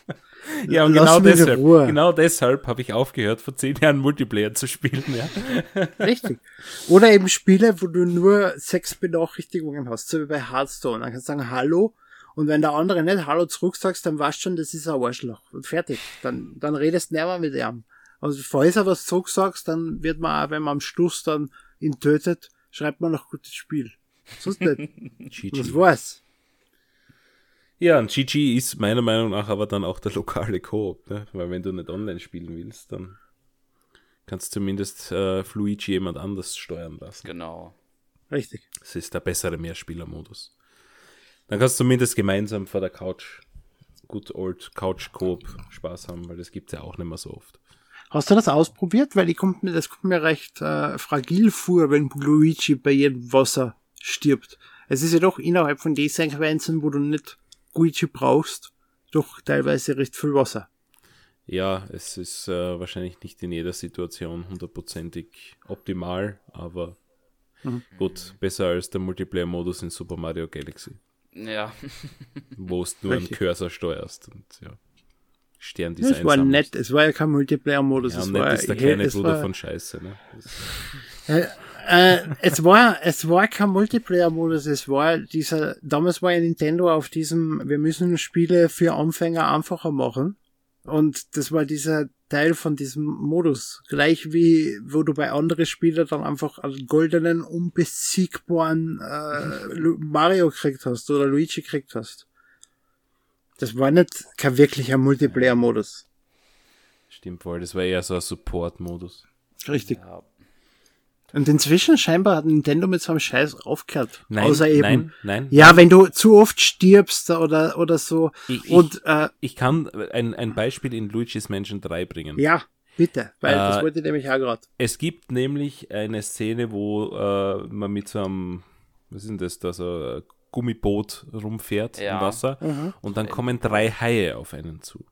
Ja, und genau deshalb, genau deshalb habe ich aufgehört, vor zehn Jahren Multiplayer zu spielen, ja. Richtig. Oder eben Spiele, wo du nur sechs Benachrichtigungen hast, so wie bei Hearthstone. Dann kannst du sagen Hallo und wenn der andere nicht Hallo zurück sagst, dann weißt du schon, das ist ein Arschloch. Und fertig. Dann, dann redest du nicht mehr mit ihm. Also falls er was zurück sagst, dann wird man auch, wenn man am Schluss dann ihn tötet, schreibt man noch gutes Spiel. Sonst nicht. das war's. Ja, und GG ist meiner Meinung nach aber dann auch der lokale Koop, ne? weil wenn du nicht online spielen willst, dann kannst du zumindest äh, Fluigi jemand anders steuern lassen. Genau. Richtig. Das ist der bessere Mehrspielermodus. Dann kannst du zumindest gemeinsam vor der Couch, gut old Couch Coop Spaß haben, weil das gibt es ja auch nicht mehr so oft. Hast du das ausprobiert? Weil die kommt mir, das kommt mir recht äh, fragil vor, wenn Luigi bei jedem Wasser stirbt. Es ist ja doch innerhalb von den Sequenzen, wo du nicht Luigi brauchst, doch teilweise recht viel Wasser. Ja, es ist äh, wahrscheinlich nicht in jeder Situation hundertprozentig optimal, aber mhm. gut, besser als der Multiplayer-Modus in Super Mario Galaxy. Ja. wo du nur einen Cursor steuerst und ja. Sterndesign. Es war nett, es war ja kein Multiplayer-Modus. Ja, es nett war, ist der kleine Bruder war, von Scheiße, ne? Äh, es war, es war kein Multiplayer-Modus, es war dieser, damals war ja Nintendo auf diesem, wir müssen Spiele für Anfänger einfacher machen. Und das war dieser Teil von diesem Modus. Gleich wie, wo du bei anderen Spielern dann einfach einen goldenen, unbesiegbaren äh, Mario gekriegt hast oder Luigi gekriegt hast. Das war nicht kein wirklicher Multiplayer-Modus. Stimmt wohl, das war eher so ein Support-Modus. Richtig. Ja. Und inzwischen scheinbar hat Nintendo mit so einem Scheiß aufgehört. Nein, Außer eben, nein, nein. Ja, nein. wenn du zu oft stirbst oder, oder so. Ich, und, ich, äh, ich kann ein, ein Beispiel in Luigi's Mansion 3 bringen. Ja, bitte, weil äh, das wollte ich nämlich auch gerade. Es gibt nämlich eine Szene, wo äh, man mit so einem, was ist denn das, da so Gummiboot rumfährt ja. im Wasser mhm. und dann kommen drei Haie auf einen zu.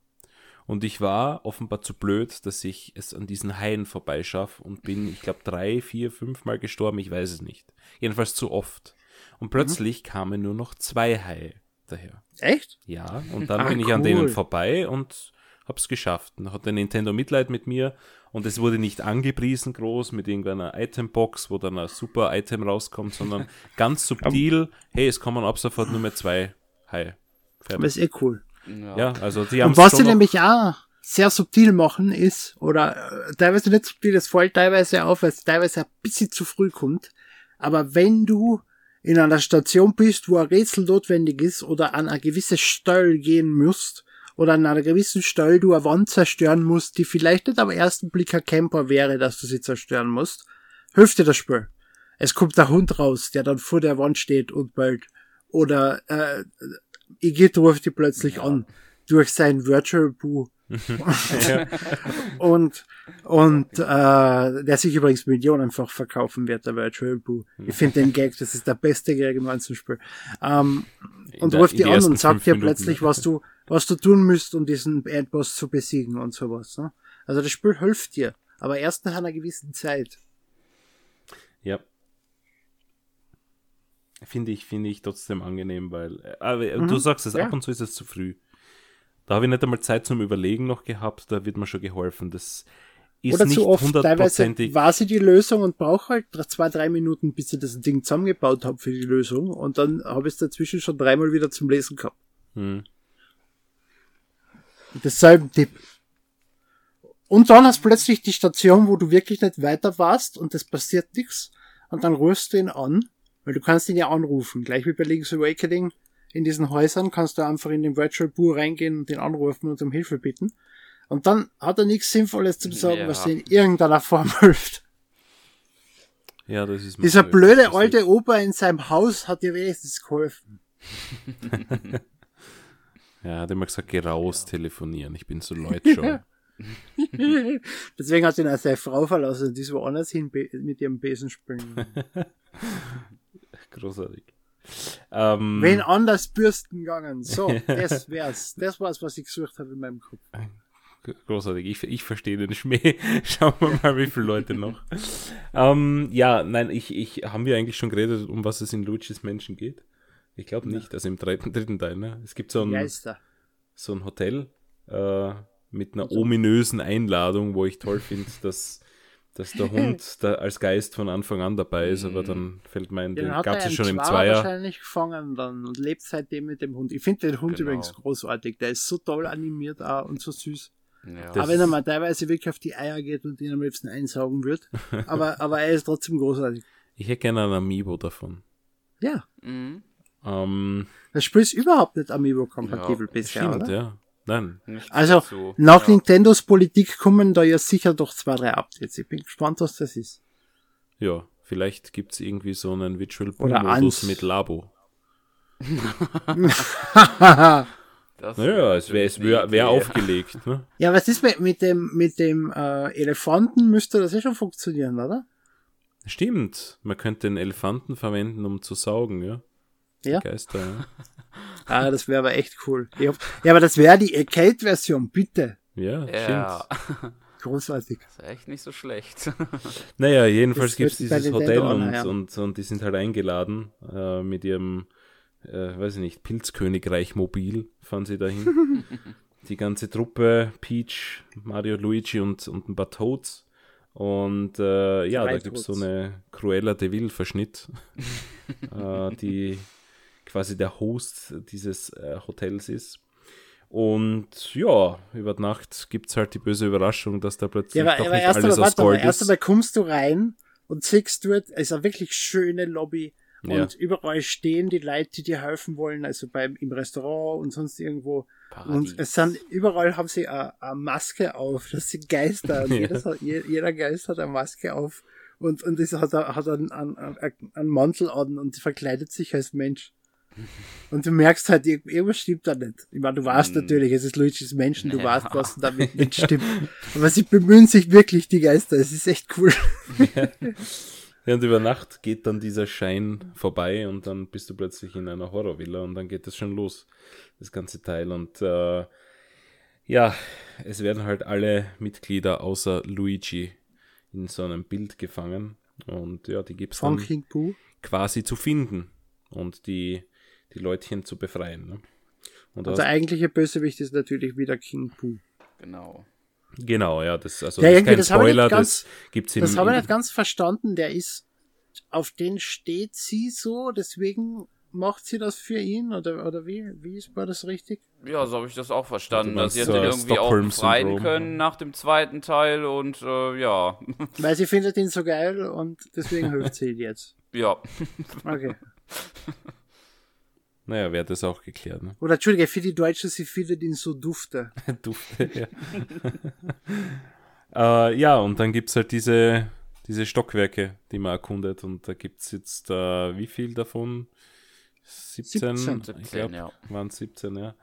Und ich war offenbar zu blöd, dass ich es an diesen Haien vorbeischaffe und bin, ich glaube, drei, vier, fünf Mal gestorben, ich weiß es nicht. Jedenfalls zu oft. Und plötzlich mhm. kamen nur noch zwei Haie daher. Echt? Ja, und dann Ach, bin ich cool. an denen vorbei und hab's geschafft. Dann hat der Nintendo Mitleid mit mir und es wurde nicht angepriesen groß mit irgendeiner Itembox, wo dann ein super Item rauskommt, sondern ganz subtil, hey, es kommen ab sofort nur mehr zwei Haie. Aber ist eh cool. Ja, ja also die haben Und was sie nämlich auch sehr subtil machen ist, oder äh, teilweise nicht subtil, das fällt teilweise auf, weil es teilweise ein bisschen zu früh kommt. Aber wenn du in einer Station bist, wo ein Rätsel notwendig ist oder an eine gewisse Stelle gehen musst oder an einer gewissen Stelle du eine Wand zerstören musst, die vielleicht nicht am ersten Blick ein Camper wäre, dass du sie zerstören musst, hilft dir das Spiel. Es kommt der Hund raus, der dann vor der Wand steht und bellt. Oder äh, Igitt ruft die plötzlich ja. an durch sein Virtual Boo. und und äh, der sich übrigens millionenfach verkaufen wird, der Virtual Boo. Ich finde den Gag, das ist der beste Gag im ganzen Spiel. Ähm, und der, ruft die an und sagt dir plötzlich, was du, was du tun müsst, um diesen Endboss zu besiegen und sowas. Ne? Also das Spiel hilft dir, aber erst nach einer gewissen Zeit. Ja, Finde ich, finde ich trotzdem angenehm, weil äh, aber mhm. du sagst es, ja. ab und zu ist es zu früh. Da habe ich nicht einmal Zeit zum Überlegen noch gehabt, da wird mir schon geholfen. Das ist Oder nicht zu oft, teilweise war sie die Lösung und brauche halt zwei, drei Minuten, bis ich das Ding zusammengebaut habe für die Lösung und dann habe ich es dazwischen schon dreimal wieder zum Lesen gehabt. Hm. Deshalb Tipp. Und dann hast plötzlich die Station, wo du wirklich nicht weiter warst und es passiert nichts und dann rührst du ihn an weil du kannst ihn ja anrufen. Gleich wie bei Link's Awakening in diesen Häusern kannst du einfach in den Virtual Boo reingehen und den anrufen und um Hilfe bitten. Und dann hat er nichts Sinnvolles zu sagen, ja. was dir in irgendeiner Form hilft. Ja, das ist Dieser blöde alte Opa in seinem Haus hat dir wenigstens geholfen. ja, hat immer gesagt, geh raus ja. telefonieren. Ich bin so Leute schon. Deswegen hat ihn auch seine Frau verlassen, die ist woanders hin mit ihrem Besen spielen. Großartig. Ähm, Wen anders bürsten gegangen. So, das wär's. Das war's, was ich gesucht habe in meinem Kopf. Großartig, ich, ich verstehe den Schmäh. Schauen wir mal, wie viele Leute noch. ähm, ja, nein, ich, ich, haben wir eigentlich schon geredet, um was es in Luigi's Menschen geht? Ich glaube nicht, also im dritten, dritten Teil, ne? Es gibt so ein, so ein Hotel, äh, mit einer ominösen Einladung, wo ich toll finde, dass, dass der Hund da als Geist von Anfang an dabei ist, aber dann fällt mein, Den den hat gab er es schon im Zweier. wahrscheinlich gefangen dann und lebt seitdem mit dem Hund. Ich finde den Hund Genau. übrigens großartig. Der ist so toll animiert auch und so süß. Ja. Aber wenn er mal teilweise wirklich auf die Eier geht und ihn am liebsten einsaugen wird. aber, aber er ist trotzdem großartig. Ich hätte gerne ein Amiibo davon. Ja. Mhm. Ähm, Das Spiel ist überhaupt nicht Amiibo-kompatibel Ja, bisher, stimmt, oder? ja. Nein, Also, dazu. nach ja. Nintendos Politik kommen da ja sicher doch zwei, drei Updates. Ich bin gespannt, was das ist. ja, vielleicht gibt es irgendwie so einen Virtual Ans. mit Labo. Naja, es wäre wär, wär aufgelegt. Ne? ja, was ist mit, mit dem, mit dem äh, Elefanten? Müsste das ja schon funktionieren, oder? Stimmt, man könnte den Elefanten verwenden, um zu saugen, ja. Ja. Die Geister, ja. Ah, das wäre aber echt cool. Ich hab, ja, aber das wäre die Arcade-Version, bitte. Ja, Ja, stimmt. Großartig. ist echt nicht so schlecht. Naja, jedenfalls Das gibt es dieses Hotel und, ja. und, und die sind halt eingeladen äh, mit ihrem, äh, weiß ich nicht, Pilzkönigreich Mobil, fahren sie dahin. die ganze Truppe, Peach, Mario, Luigi und, und ein paar Toads. Und äh, ja, Drei da gibt es so eine Cruella de Vil-Verschnitt, äh, die quasi der Host dieses äh, Hotels ist. Und ja, über Nacht gibt es halt die böse Überraschung, dass da plötzlich Ja, aber, doch aber nicht erst alles einmal, aus warte Gold erst ist. einmal kommst du rein und siehst dort, es ist eine wirklich schöne Lobby Ja. und überall stehen die Leute, die dir helfen wollen, also beim, im Restaurant und sonst irgendwo. Paradies. Und es sind, überall haben sie eine, eine Maske auf, das sind Geister, Ja. jedes hat, je- jeder Geist hat eine Maske auf und, und hat, hat einen, einen, einen, einen Mantel an und verkleidet sich als Mensch. Und du merkst halt, ir- irgendwas stimmt da nicht. Ich meine, du weißt Hm. natürlich, es ist Luigi's Menschen, du Ja. weißt, was damit nicht stimmt. Aber sie bemühen sich wirklich, die Geister. Es ist echt cool. Ja, und über Nacht geht dann dieser Schein vorbei und dann bist du plötzlich in einer Horrorvilla und dann geht es schon los, das ganze Teil. Und äh, ja, es werden halt alle Mitglieder außer Luigi in so einem Bild gefangen. Und ja, die gibt es dann quasi zu finden und die, die Leutchen zu befreien. Ne? Und Und aus, der eigentliche Bösewicht ist natürlich wieder King Boo. Genau. genau, ja, das, also Ja, das ist kein das Spoiler, ganz- das gibt's im, Das habe ich nicht ganz verstanden. Der ist, auf den steht sie so, deswegen macht sie das für ihn oder, oder wie? Wie ist, war das richtig? Ja, so habe ich das auch verstanden, Also dass sie hätte irgendwie auch befreien können nach dem zweiten Teil und äh, ja. Weil sie findet ihn so geil und deswegen hilft sie ihm jetzt. ja. Okay. Naja, wäre das auch geklärt. Ne? Oder Entschuldige, für die Deutsche, sie findet ihn so dufte. Dufte, ja. äh, ja, und dann gibt es halt diese, diese Stockwerke, die man erkundet. Und da gibt es jetzt, äh, wie viel davon? 17, 17, ich 17, glaube, ja. waren 17, ja.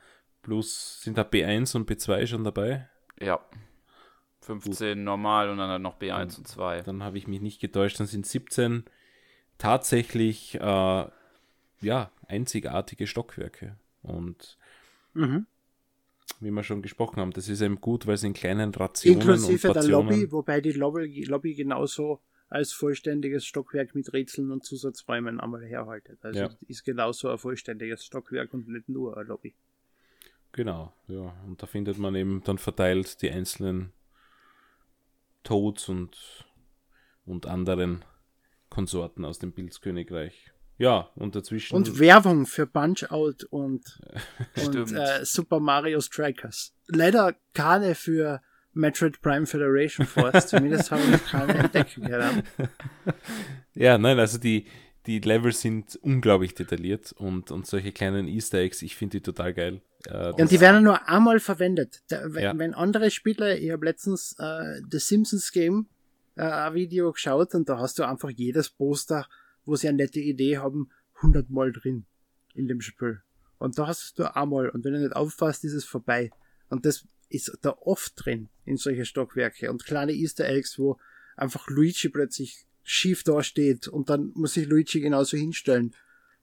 Plus sind da B1 und B2 schon dabei. Ja. 15 normal und dann noch B1 und 2. Dann habe ich mich nicht getäuscht, dann sind 17 tatsächlich, äh, ja, einzigartige Stockwerke. Und Mhm. wie wir schon gesprochen haben, das ist eben gut, weil es in kleinen Rationen Inklusive und der Portionen... Lobby, wobei die Lobby, Lobby genauso als vollständiges Stockwerk mit Rätseln und Zusatzräumen einmal herhaltet. Also Ja. ist genauso ein vollständiges Stockwerk und nicht nur eine Lobby. Genau, ja. Und da findet man eben dann verteilt die einzelnen Toads und, und anderen Konsorten aus dem Pilzkönigreich. Ja, und dazwischen. Und Werbung für Punch-Out und, und Stimmt. äh, Super Mario Strikers. Leider keine für Metroid Prime Federation Force. Zumindest habe ich noch keine entdecken können. ja, nein, also die, die Level sind unglaublich detailliert und, und solche kleinen Easter Eggs, ich finde die total geil. Äh, Ja, und die werden nur einmal verwendet. Da, wenn, Ja. wenn andere Spieler, ich habe letztens äh, The Simpsons Game äh, ein Video geschaut und da hast du einfach jedes Poster, wo sie eine nette Idee haben, hundertmal drin in dem Spiel. Und da hast du einmal und wenn du nicht aufpasst, ist es vorbei. Und das ist da oft drin in solche Stockwerke und kleine Easter Eggs, wo einfach Luigi plötzlich schief dasteht und dann muss sich Luigi genauso hinstellen,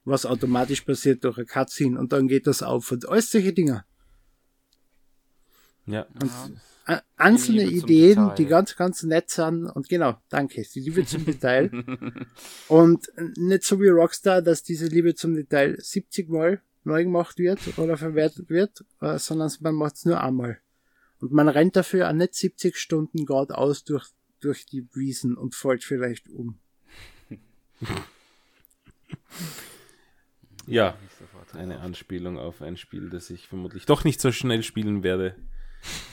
was automatisch passiert durch eine Cutscene und dann geht das auf und alles solche Dinge. Ja, Ä- Einzelne Die Ideen, Detail. die ganz, ganz nett sind und genau, danke, die Liebe zum Detail. und nicht so wie Rockstar, dass diese Liebe zum Detail 70 Mal neu gemacht wird oder verwertet wird, äh, sondern man macht es nur einmal. Und man rennt dafür auch nicht 70 Stunden geradeaus durch, durch die Wiesen und fällt vielleicht um. ja, eine Anspielung auf ein Spiel, das ich vermutlich doch nicht so schnell spielen werde.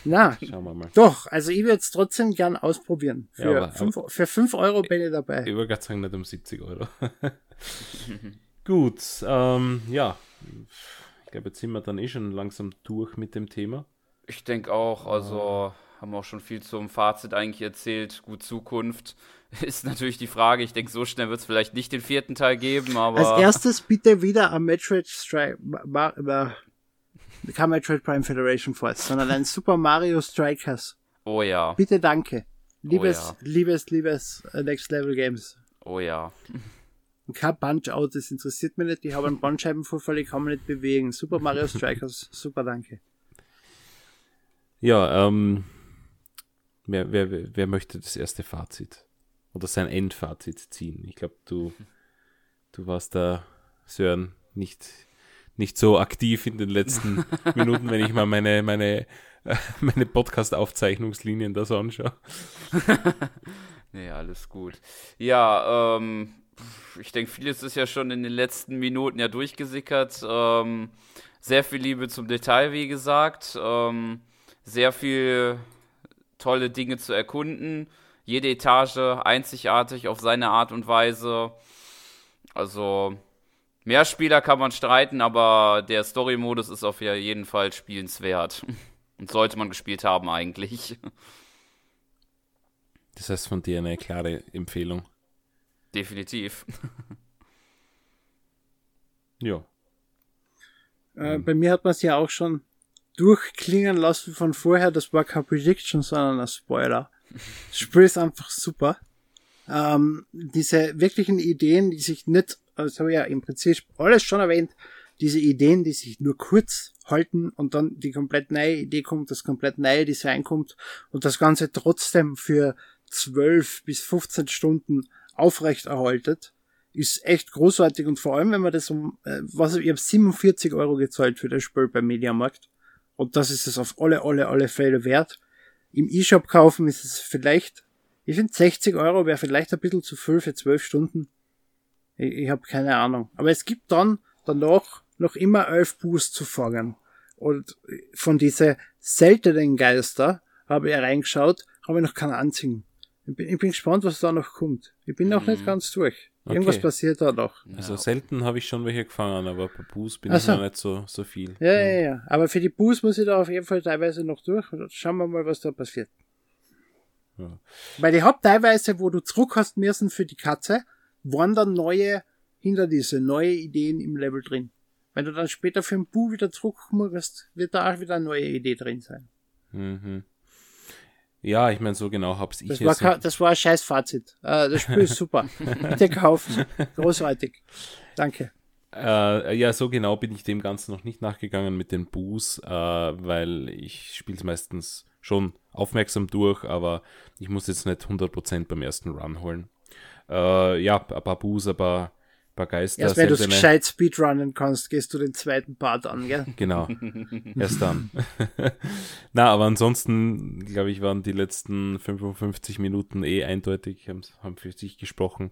Na, Schauen wir mal. Doch, also ich würde es trotzdem gern ausprobieren. Für, ja, aber, fünf, für 5 Euro bin ich dabei. Ich würde gerade sagen, nicht um 70 Euro. Gut, ähm, ja. Ich glaube, jetzt sind wir dann eh schon langsam durch mit dem Thema. Ich denke auch, also haben wir auch schon viel zum Fazit eigentlich erzählt. Gut, Zukunft ist natürlich die Frage. Ich denke, so schnell wird es vielleicht nicht den vierten Teil geben, aber. Als erstes bitte wieder am Metroid Strike, kein Metroid Prime Federation Force, sondern ein Super Mario Strikers. Oh ja. Bitte danke. Liebes, oh ja. liebes, liebes uh, Next Level Games. Oh ja. Und kein Punch-Out, das interessiert mich nicht. Ich habe einen Bandscheibenvorfall, ich kann mich nicht bewegen. Super Mario Strikers, super danke. Ja, ähm, wer, wer, wer möchte das erste Fazit oder sein Endfazit ziehen? Ich glaube, du, du warst da, Sören, nicht nicht so aktiv in den letzten Minuten, wenn ich mal meine, meine, meine Podcast-Aufzeichnungslinien da so anschaue. nee, alles gut. Ja, ähm, ich denke, vieles ist ja schon in den letzten Minuten ja durchgesickert. Ähm, sehr viel Liebe zum Detail, wie gesagt. Ähm, sehr viel tolle Dinge zu erkunden. Jede Etage einzigartig auf seine Art und Weise. Also Mehr Spieler kann man streiten, aber der Story-Modus ist auf jeden Fall spielenswert. Und sollte man gespielt haben eigentlich. Das heißt von dir eine klare Empfehlung. Definitiv. ja. Äh, bei mir hat man es ja auch schon durchklingen lassen von vorher. Das war kein Prediction, sondern ein Spoiler. Das Spiel ist einfach super. Ähm, diese wirklichen Ideen, die sich nicht das habe ich ja im Prinzip alles schon erwähnt, diese Ideen, die sich nur kurz halten und dann die komplett neue Idee kommt, das komplett neue Design kommt und das Ganze trotzdem für 12 bis 15 Stunden aufrecht erhaltet, ist echt großartig und vor allem, wenn man das um, äh, was ich habe 47 Euro gezahlt für das Spiel beim Mediamarkt und das ist es auf alle, alle, alle Fälle wert. Im E-Shop kaufen ist es vielleicht, ich finde 60 Euro wäre vielleicht ein bisschen zu viel für 12 Stunden. Ich, ich habe keine Ahnung. Aber es gibt dann danach noch immer elf Boosts zu fangen. Und von diese seltenen Geister habe ich reingeschaut, habe ich noch keinen einzigen. Ich bin, ich bin gespannt, was da noch kommt. Ich bin noch mhm. nicht ganz durch. Irgendwas okay. passiert da noch. Also selten habe ich schon welche gefangen, aber bei Boost bin also, ich noch nicht so, so viel. Ja, ja, ja. Aber für die Boost muss ich da auf jeden Fall teilweise noch durch. Schauen wir mal, was da passiert. Ja. Weil ich hab teilweise, wo du zurück hast müssen für die Katze, waren dann neue Hindernisse, neue Ideen im Level drin. Wenn du dann später für ein Bu wieder zurückkommst, wird da auch wieder eine neue Idee drin sein. Mhm. Ja, ich meine, so genau hab's ich das war, so das war ein scheiß Fazit. Uh, das Spiel ist super. Bitte kaufen. Großartig. Danke. Äh, ja, so genau bin ich dem Ganzen noch nicht nachgegangen mit den Boos, äh, weil ich spiele es meistens schon aufmerksam durch, aber ich muss jetzt nicht 100% beim ersten Run holen. Äh, ja, ein paar Boos, ein paar, paar Geister. Erst wenn du es gescheit speedrunnen kannst, gehst du den zweiten Part an, gell? Genau. Erst dann. Na, aber ansonsten, glaube ich, waren die letzten 55 Minuten eh eindeutig, haben, haben für sich gesprochen.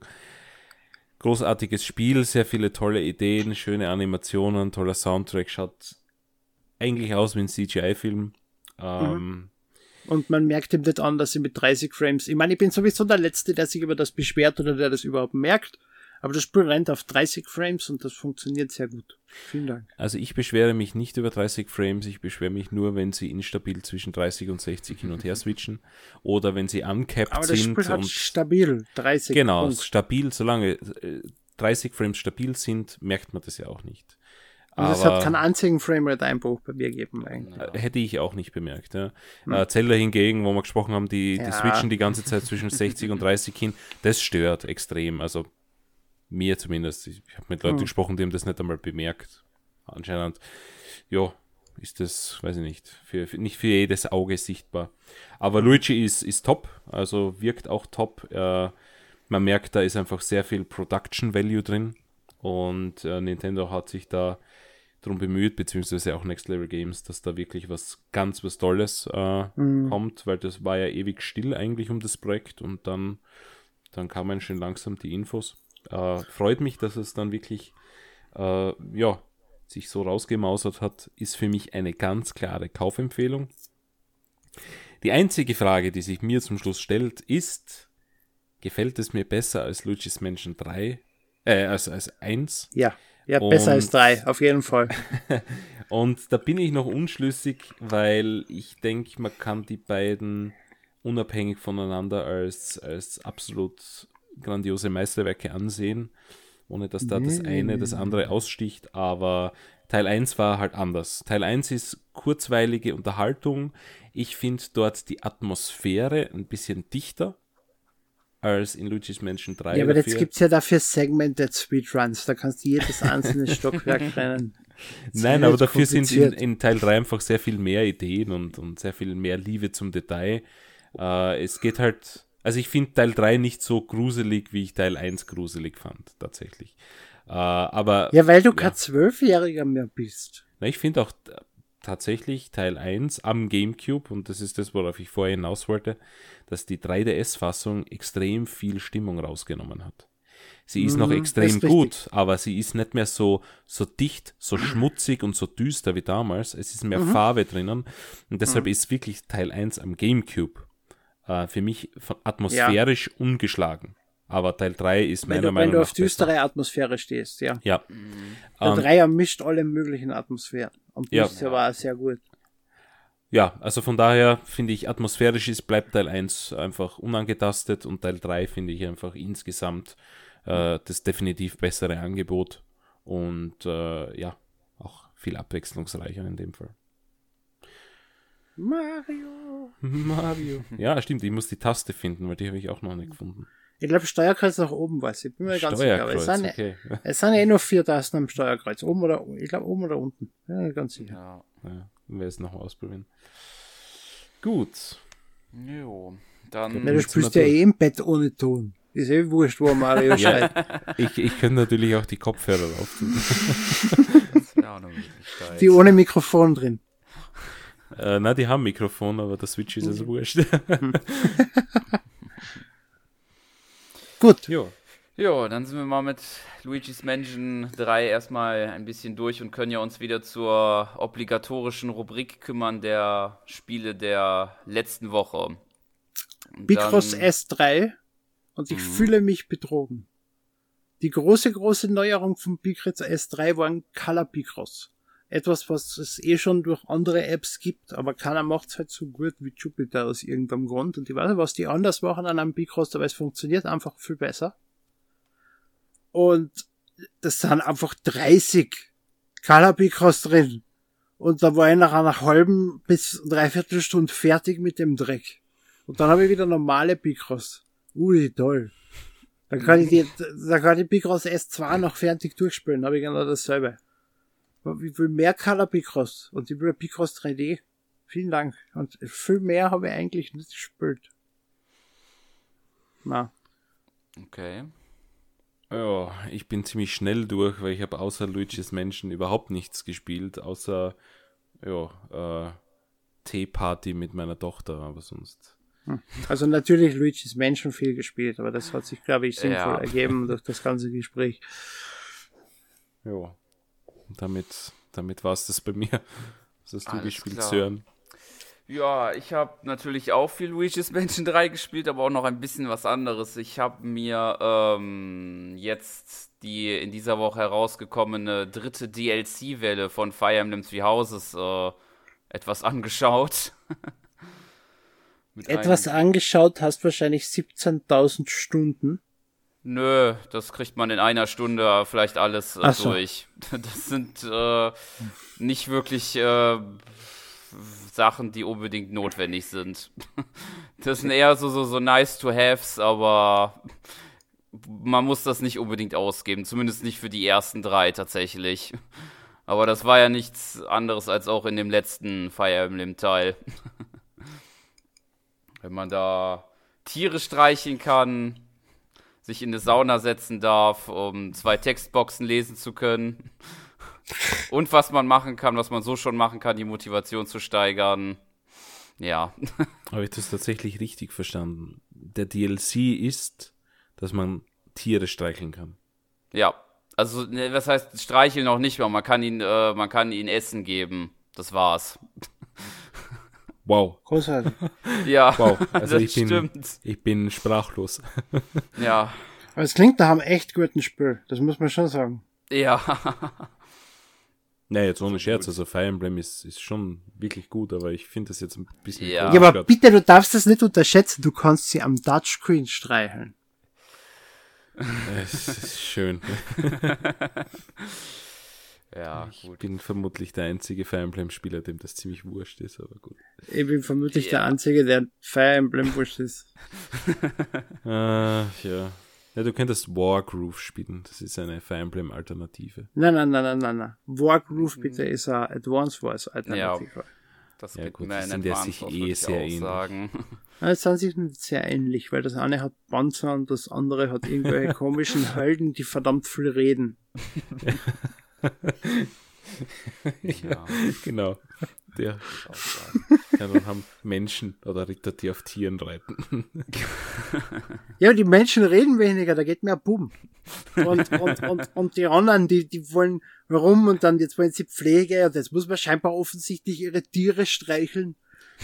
Großartiges Spiel, sehr viele tolle Ideen, schöne Animationen, toller Soundtrack, schaut eigentlich aus wie ein CGI-Film. Ähm, mhm. Und man merkt ihm nicht an, dass sie mit 30 Frames. Ich meine, ich bin sowieso der Letzte, der sich über das beschwert oder der das überhaupt merkt. Aber das Spiel rennt auf 30 Frames und das funktioniert sehr gut. Vielen Dank. Also ich beschwere mich nicht über 30 Frames, ich beschwere mich nur, wenn sie instabil zwischen 30 und 60 hin und her switchen oder wenn sie uncapped Aber das sind. Spiel hat stabil 30 Genau, Punkt. stabil, solange 30 äh, Frames stabil sind, merkt man das ja auch nicht. Und es hat keinen einzigen Framerate-Einbruch bei mir gegeben eigentlich. Hätte ich auch nicht bemerkt. Ja. Hm. Äh, Zelda hingegen, wo wir gesprochen haben, die, ja. die switchen die ganze Zeit zwischen 60 und 30 hin, das stört extrem. Also mir zumindest. Ich habe mit Leuten hm. gesprochen, die haben das nicht einmal bemerkt. Anscheinend, ja, ist das, weiß ich nicht, für, für, nicht für jedes Auge sichtbar. Aber Luigi ist, ist top, also wirkt auch top. Äh, man merkt, da ist einfach sehr viel Production Value drin und äh, Nintendo hat sich da darum bemüht, beziehungsweise auch Next Level Games, dass da wirklich was ganz was Tolles äh, mhm. kommt, weil das war ja ewig still eigentlich um das Projekt und dann, dann kamen schon langsam die Infos. Äh, freut mich, dass es dann wirklich äh, ja, sich so rausgemausert hat, ist für mich eine ganz klare Kaufempfehlung. Die einzige Frage, die sich mir zum Schluss stellt, ist, gefällt es mir besser als Luigi's Mansion 3? Äh, als, als 1? Ja. Ja, besser und, als drei, auf jeden Fall. und da bin ich noch unschlüssig, weil ich denke, man kann die beiden unabhängig voneinander als, als absolut grandiose Meisterwerke ansehen, ohne dass da das eine das andere aussticht. Aber Teil 1 war halt anders. Teil 1 ist kurzweilige Unterhaltung. Ich finde dort die Atmosphäre ein bisschen dichter als in Luigi's Mansion 3. Ja, aber jetzt gibt es ja dafür Segmented Speedruns, da kannst du jedes einzelne Stockwerk rennen. Nein, aber dafür sind in, in, Teil 3 einfach sehr viel mehr Ideen und, und sehr viel mehr Liebe zum Detail. Äh, es geht halt, also ich finde Teil 3 nicht so gruselig, wie ich Teil 1 gruselig fand, tatsächlich. Äh, aber. Ja, weil du ja. kein Zwölfjähriger mehr bist. Na, ich finde auch tatsächlich Teil 1 am GameCube, und das ist das, worauf ich vorher hinaus wollte, dass die 3DS-Fassung extrem viel Stimmung rausgenommen hat. Sie ist mhm, noch extrem ist gut, aber sie ist nicht mehr so, so dicht, so schmutzig und so düster wie damals. Es ist mehr mhm. Farbe drinnen. Und deshalb mhm. ist wirklich Teil 1 am GameCube äh, für mich atmosphärisch ja. ungeschlagen. Aber Teil 3 ist meiner du, Meinung nach. Wenn du auf düstere besser. Atmosphäre stehst, ja. Ja. Der 3er mischt alle möglichen Atmosphären. Und ja. bisher war sehr gut. Ja, also von daher finde ich, atmosphärisch ist, bleibt Teil 1 einfach unangetastet und Teil 3 finde ich einfach insgesamt äh, das definitiv bessere Angebot und äh, ja, auch viel abwechslungsreicher in dem Fall. Mario. Mario. Ja, stimmt, ich muss die Taste finden, weil die habe ich auch noch nicht gefunden. Ich glaube, Steuerkreuz nach oben weiß ich. Bin mir ganz sicher. Aber es sind, okay. es sind eh nur vier Tasten am Steuerkreuz. Oben oder, ich glaube, oben oder unten. Ja, ganz sicher. Ja, ja. wir es noch ausprobieren. Gut. Jo, dann. Ja, du spielst ja eh im Bett ohne Ton. Ist eh wurscht, wo Mario schreit. ich, ich könnte natürlich auch die Kopfhörer aufziehen. die ohne Mikrofon drin. Äh, na, die haben Mikrofon, aber der Switch ist also wurscht. Gut. Jo. Jo, dann sind wir mal mit Luigi's Mansion 3 erstmal ein bisschen durch und können ja uns wieder zur obligatorischen Rubrik kümmern der Spiele der letzten Woche. Bicross S3 und ich mhm. fühle mich betrogen. Die große, große Neuerung von Bicross S3 war ein Color Bicross etwas, was es eh schon durch andere Apps gibt, aber keiner macht es halt so gut wie Jupyter aus irgendeinem Grund. Und ich weiß nicht, was die anders machen an einem Bicross, aber es funktioniert einfach viel besser. Und das sind einfach 30 Color Bicross drin. Und da war ich nach einer halben bis dreiviertel Stunde fertig mit dem Dreck. Und dann habe ich wieder normale Bicross. Ui, toll. Dann kann ich die, dann kann ich Bicross S2 noch fertig durchspielen, habe ich genau dasselbe. Ich will mehr Color Picross und ich will Picross 3D. Vielen Dank. Und viel mehr habe ich eigentlich nicht gespielt. Na. Okay. Ja, ich bin ziemlich schnell durch, weil ich habe außer Luigi's Menschen überhaupt nichts gespielt, außer ja, äh, Teeparty mit meiner Tochter, aber sonst. Hm. Also natürlich Luigi's Menschen viel gespielt, aber das hat sich, glaube ich, sinnvoll ja. ergeben durch das ganze Gespräch. Ja. Damit, damit war es das bei mir. Was hast du Alles gespielt, klar. Sören? Ja, ich habe natürlich auch viel Luigi's Mansion 3 gespielt, aber auch noch ein bisschen was anderes. Ich habe mir ähm, jetzt die in dieser Woche herausgekommene dritte DLC-Welle von Fire Emblem Three Houses äh, etwas angeschaut. etwas angeschaut hast wahrscheinlich 17.000 Stunden. Nö, das kriegt man in einer Stunde vielleicht alles äh, so. durch. Das sind äh, nicht wirklich äh, Sachen, die unbedingt notwendig sind. Das sind eher so, so, so nice to haves, aber man muss das nicht unbedingt ausgeben. Zumindest nicht für die ersten drei tatsächlich. Aber das war ja nichts anderes als auch in dem letzten Fire Emblem Teil. Wenn man da Tiere streicheln kann, sich in eine Sauna setzen darf, um zwei Textboxen lesen zu können. Und was man machen kann, was man so schon machen kann, die Motivation zu steigern. Ja. Habe ich das tatsächlich richtig verstanden? Der DLC ist, dass man Tiere streicheln kann. Ja. Also, ne, was heißt streicheln noch nicht mal? Man kann ihn, äh, man kann ihn Essen geben. Das war's. Wow. Großartig. Ja, Wow. Also das ich bin, stimmt. ich bin sprachlos. Ja. Aber es klingt nach einem echt guten Spiel. Das muss man schon sagen. Ja. Naja, jetzt ohne Scherz, also Fire Emblem ist, ist schon wirklich gut, aber ich finde das jetzt ein bisschen Ja. Ja, aber bitte, du darfst das nicht unterschätzen. Du kannst sie am Touchscreen streicheln. Es ist schön. Ja, Ich gut. bin vermutlich der einzige Fire Emblem-Spieler, dem das ziemlich wurscht ist, aber gut. Ich bin vermutlich Ja. der Einzige, der Fire Emblem wurscht ist. Äh, ja. Ja, du könntest Wargroove spielen. Das ist eine Fire Emblem-Alternative. Nein, nein, nein, nein, nein, nein. Wargroove bitte ist eine Advance Wars Alternative. Das Ja, gut, in sind ja sich eh sehr ähnlich. sagen. Ja. Es sind sich nicht sehr ähnlich, weil das eine hat Panzer und das andere hat irgendwelche komischen Helden, die verdammt viel reden. Ja, Genau. Der ja, dann haben Menschen oder Ritter, die auf Tieren reiten. Ja, die Menschen reden weniger, da geht mehr Bumm. Und, und, und, und die anderen, die, die wollen warum und dann jetzt wollen sie Pflege und jetzt muss man scheinbar offensichtlich ihre Tiere streicheln.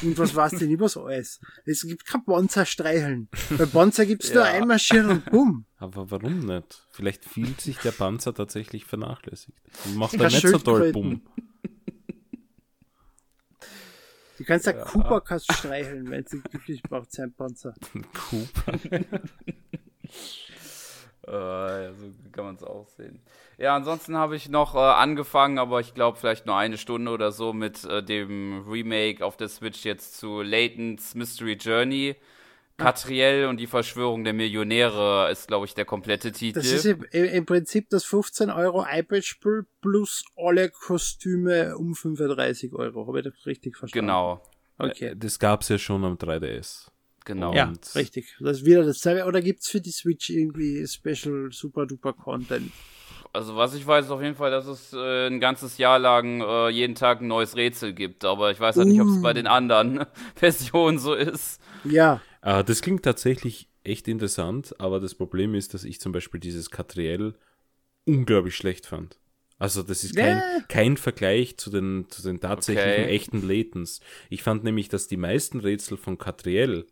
Und was war's denn immer so alles? Es gibt kein Panzer streicheln. Bei Panzer gibt's nur Ja. einmarschieren und bumm. Aber warum nicht? Vielleicht fühlt sich der Panzer tatsächlich vernachlässigt. Und macht dann nicht so toll Schildkröten. Bumm. Du kannst ja Cooper kannst streicheln, wenn sie glücklich macht, sein Panzer. Cooper. Äh, ja, so kann man es auch sehen. Ja, ansonsten habe ich noch äh, angefangen, aber ich glaube vielleicht nur eine Stunde oder so mit äh, dem Remake auf der Switch jetzt zu Layton's Mystery Journey. Catriel und die Verschwörung der Millionäre ist, glaube ich, der komplette Titel. Das ist im, im Prinzip das 15 Euro iPad-Spiel plus alle Kostüme um 35 Euro. Habe ich das richtig verstanden? genau, Okay. Das gab's ja schon am 3DS. Genau. Ja, Und- richtig. Das ist wieder dasselbe. Oder gibt's für die Switch irgendwie Special Super Duper Content? Also was ich weiß ist auf jeden Fall, dass es äh, ein ganzes Jahr lang äh, jeden Tag ein neues Rätsel gibt, aber ich weiß halt nicht, ob es bei den anderen Versionen so ist. Ja, Äh, das klingt tatsächlich echt interessant, aber das Problem ist, dass ich zum Beispiel dieses Catriel unglaublich schlecht fand. Also das ist kein, Ja. kein Vergleich zu den, zu den tatsächlichen Okay. echten Latents. Ich fand nämlich, dass die meisten Rätsel von Catriel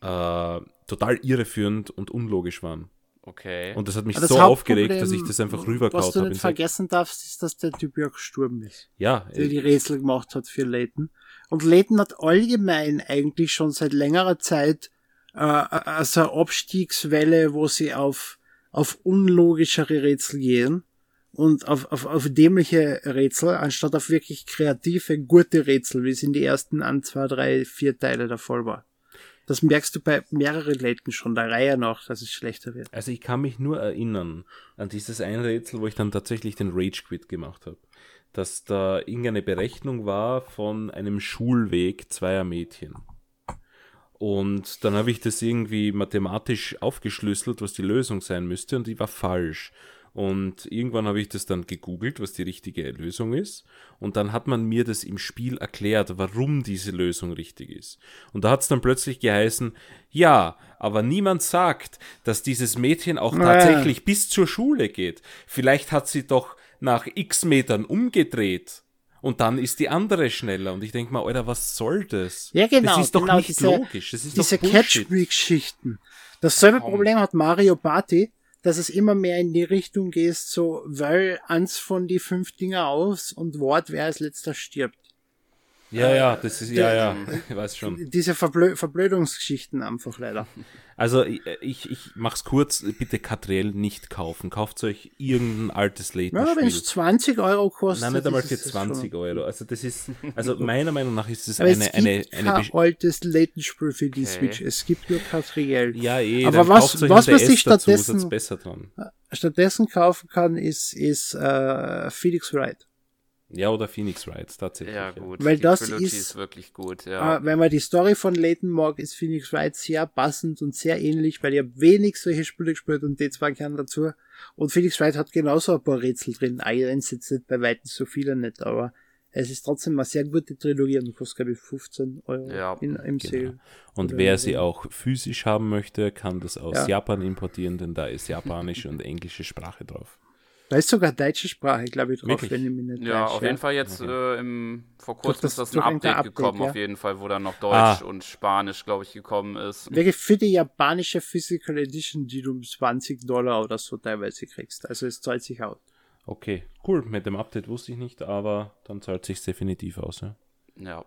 äh, total irreführend und unlogisch waren. Okay. Und das hat mich Aber das so aufgeregt, dass ich das einfach Was rüberkaut du habe. nicht vergessen darfst, ist, dass der Typ ja gestorben ist, Ja, der die äh, Rätsel gemacht hat für Layton. Und Layton hat allgemein eigentlich schon seit längerer Zeit äh, also eine Abstiegswelle, wo sie auf, auf unlogischere Rätsel gehen und auf, auf, auf dämliche Rätsel, anstatt auf wirklich kreative, gute Rätsel, wie es in die ersten ein, zwei, drei, vier Teile der Fall war. Das merkst du bei mehreren Layton schon der Reihe nach, dass es schlechter wird. Also ich kann mich nur erinnern an dieses eine Rätsel, wo ich dann tatsächlich den Rage Quit gemacht habe. Dass da irgendeine Berechnung war von einem Schulweg zweier Mädchen. Und dann habe ich das irgendwie mathematisch aufgeschlüsselt, was die Lösung sein müsste, und die war falsch. Und irgendwann habe ich das dann gegoogelt, was die richtige Lösung ist. Und dann hat man mir das im Spiel erklärt, warum diese Lösung richtig ist. Und da hat es dann plötzlich geheißen, ja, aber niemand sagt, dass dieses Mädchen auch Ja. tatsächlich bis zur Schule geht. Vielleicht hat sie doch nach x Metern umgedreht. Und dann ist die andere schneller. Und ich denke mal, Alter, was soll das? Ja, genau, Das ist doch genau, nicht diese- logisch. Das ist diese. Catch-Me-Geschichten. Dasselbe. Problem hat Mario Party, dass es immer mehr in die Richtung geht, so, weil eins von die fünf Dinger aus und wart, wer als letzter stirbt. Ja, ja, das ist, ja, ja, ich weiß schon. Diese Verblö Verblödungsgeschichten einfach leider. Also ich, ich, mach's kurz, bitte Catriel nicht kaufen. Kauft euch irgendein altes Ja, wenn es Layton-Spiel. 20 Euro kostet. Nein, nicht einmal für es das 20 schon. Euro. Also das ist, also meiner Meinung nach ist es Aber eine, es eine, gibt eine, kein altes Layton-Spiel für die Okay. Switch. Es gibt nur Catriel. ja, eh, Aber dann was- was man sich stattdessen- besser dran. Stattdessen kaufen kann, ist, ist äh, Felix Wright. Ja, oder Phoenix Wright, tatsächlich. Ja, gut. Weil die das Trilogy ist- ist wirklich gut, ja. Äh, wenn man die Story von Leighton mag, ist Phoenix Wright sehr passend und sehr ähnlich, weil ich habe wenig solche Spiele gespielt und die zwei kennen dazu. Und Phoenix Wright hat genauso ein paar Rätsel drin. Eins jetzt nicht bei weitem so viele nicht, aber es ist trotzdem eine sehr gute Trilogie und kostet, glaube ich, 15 Euro Ja, in, im Sale. Und wer sie auch physisch haben möchte, kann das aus Ja. Japan importieren, denn da ist japanische und englische Sprache drauf. Da ist sogar deutsche Sprache, glaube ich, drauf, Wirklich? wenn ich mich nicht Ja, täusche, auf jeden Fall jetzt äh, im, vor kurzem das- ist das ein Update, Update, gekommen, ja. auf jeden Fall, wo dann noch Deutsch Ah. und Spanisch, glaube ich, gekommen ist. Wirklich für die japanische Physical Edition, die du um 20 Dollar oder so teilweise kriegst. Also es zahlt sich aus. Okay, cool. Mit dem Update wusste ich nicht, aber dann zahlt sich definitiv aus. Ja. Ja.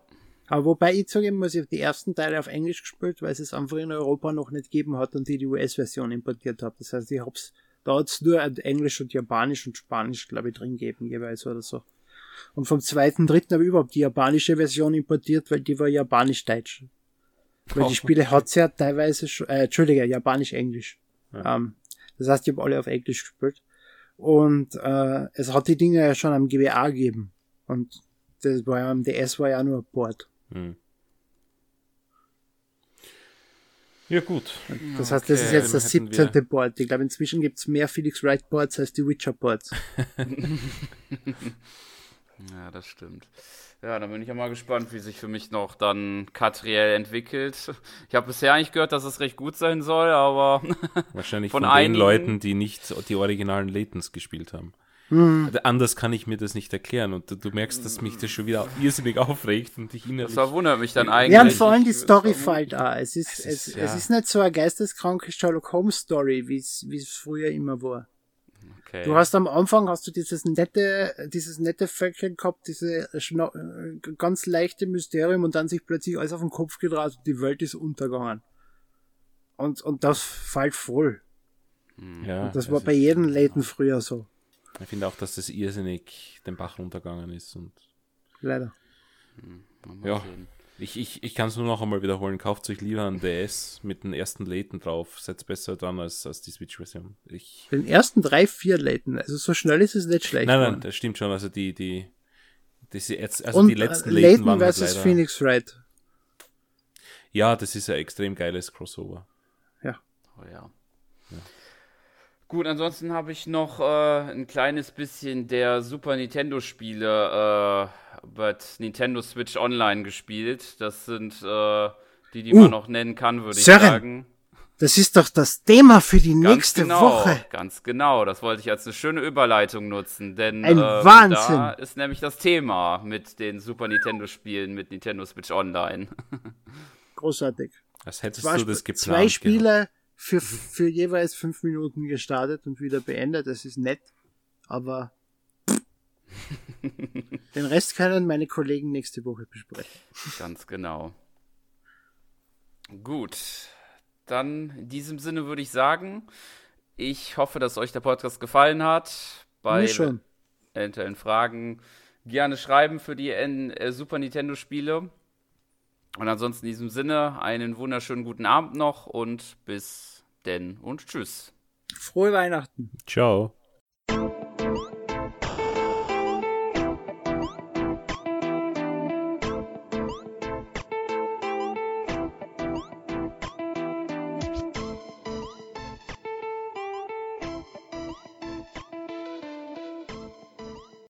Aber wobei ich zugeben muss, ich habe die ersten Teile auf Englisch gespielt, weil es es einfach in Europa noch nicht gegeben hat und die die US-Version importiert habe. Das heißt, ich hab's, da hat's nur Englisch und Japanisch und Spanisch, glaube ich, drin gegeben jeweils oder so. Und vom zweiten, dritten habe ich überhaupt die japanische Version importiert, weil die war japanisch-deutsch. Weil die Spiele hat's ja teilweise schon, äh, Entschuldige, japanisch-englisch. Ähm, das heißt, ich habe alle auf Englisch gespielt. Und äh, es hat die Dinge ja schon am GBA gegeben. Und das war ja am DS war ja nur ein Port. Hm. Ja, gut. Das heißt, das ist Okay, jetzt das hätten wir- 17. Board. Ich glaube, inzwischen gibt's mehr Felix Wright Boards als die Witcher Boards. Ja, das stimmt. Ja, dann bin ich ja mal gespannt, wie sich für mich noch dann Catriel entwickelt. Ich habe bisher eigentlich gehört, dass es recht gut sein soll, aber Wahrscheinlich Von von, den Leuten, die nicht die originalen Latents gespielt haben. Hm. Also Anders kann ich mir das nicht erklären und du, du merkst, dass mich das schon wieder irrsinnig aufregt und ich innerlich... das verwundert mich dann eigentlich. Ja, und vor allem die Story fällt auch. Es ist, Es es, ist, es ja. ist nicht so eine geisteskranke Sherlock Holmes Story, wie es wie es früher immer war. Okay. Du hast am Anfang hast du dieses nette, dieses nette Völkchen gehabt, diese schna- äh, ganz leichte Mysterium und dann sich plötzlich alles auf den Kopf gedreht und die Welt ist untergegangen. Und, und das fällt voll. ja, Das es war bei jedem Layton früher so. Ich finde auch, dass das irrsinnig den Bach runtergegangen ist und Leider. Mal ja. sehen. ich, ich, ich kann es nur noch einmal wiederholen. Kauft euch lieber einen DS mit dem ersten Laten drauf. Seid besser dran als, als die Switch-Version. Ich, Den ersten drei, vier Layton. Also so schnell ist es nicht schlecht. nein, nein, das stimmt schon. Also die, die, diese jetzt, also und die letzten äh, Layton Layton waren halt versus leider, Phoenix Wright. Ja, das ist ein extrem geiles Crossover. Ja. Oh ja. Gut, ansonsten habe ich noch äh, ein kleines bisschen der Super Nintendo-Spiele äh, bei Nintendo Switch Online gespielt. Das sind äh, die, die Uh. man noch nennen kann, würde ich Sören, sagen. Das ist doch das Thema für die Ganz nächste genau, Woche. Ganz genau, das wollte ich als eine schöne Überleitung nutzen, denn Ein ähm, Wahnsinn. da ist nämlich das Thema mit den Super Nintendo-Spielen mit Nintendo Switch Online. Großartig. Als hättest Zwei, du das geplant. zwei gehabt. Spiele für, für jeweils fünf Minuten gestartet und wieder beendet. Das ist nett. Aber den Rest können meine Kollegen nächste Woche besprechen. Ganz genau. Gut, dann in diesem Sinne würde ich sagen, ich hoffe, dass euch der Podcast gefallen hat. Bei eventuellen Fragen gerne schreiben für die äh, Super Nintendo Spiele. Und ansonsten in diesem Sinne einen wunderschönen guten Abend noch und bis denn und tschüss. Frohe Weihnachten. Ciao.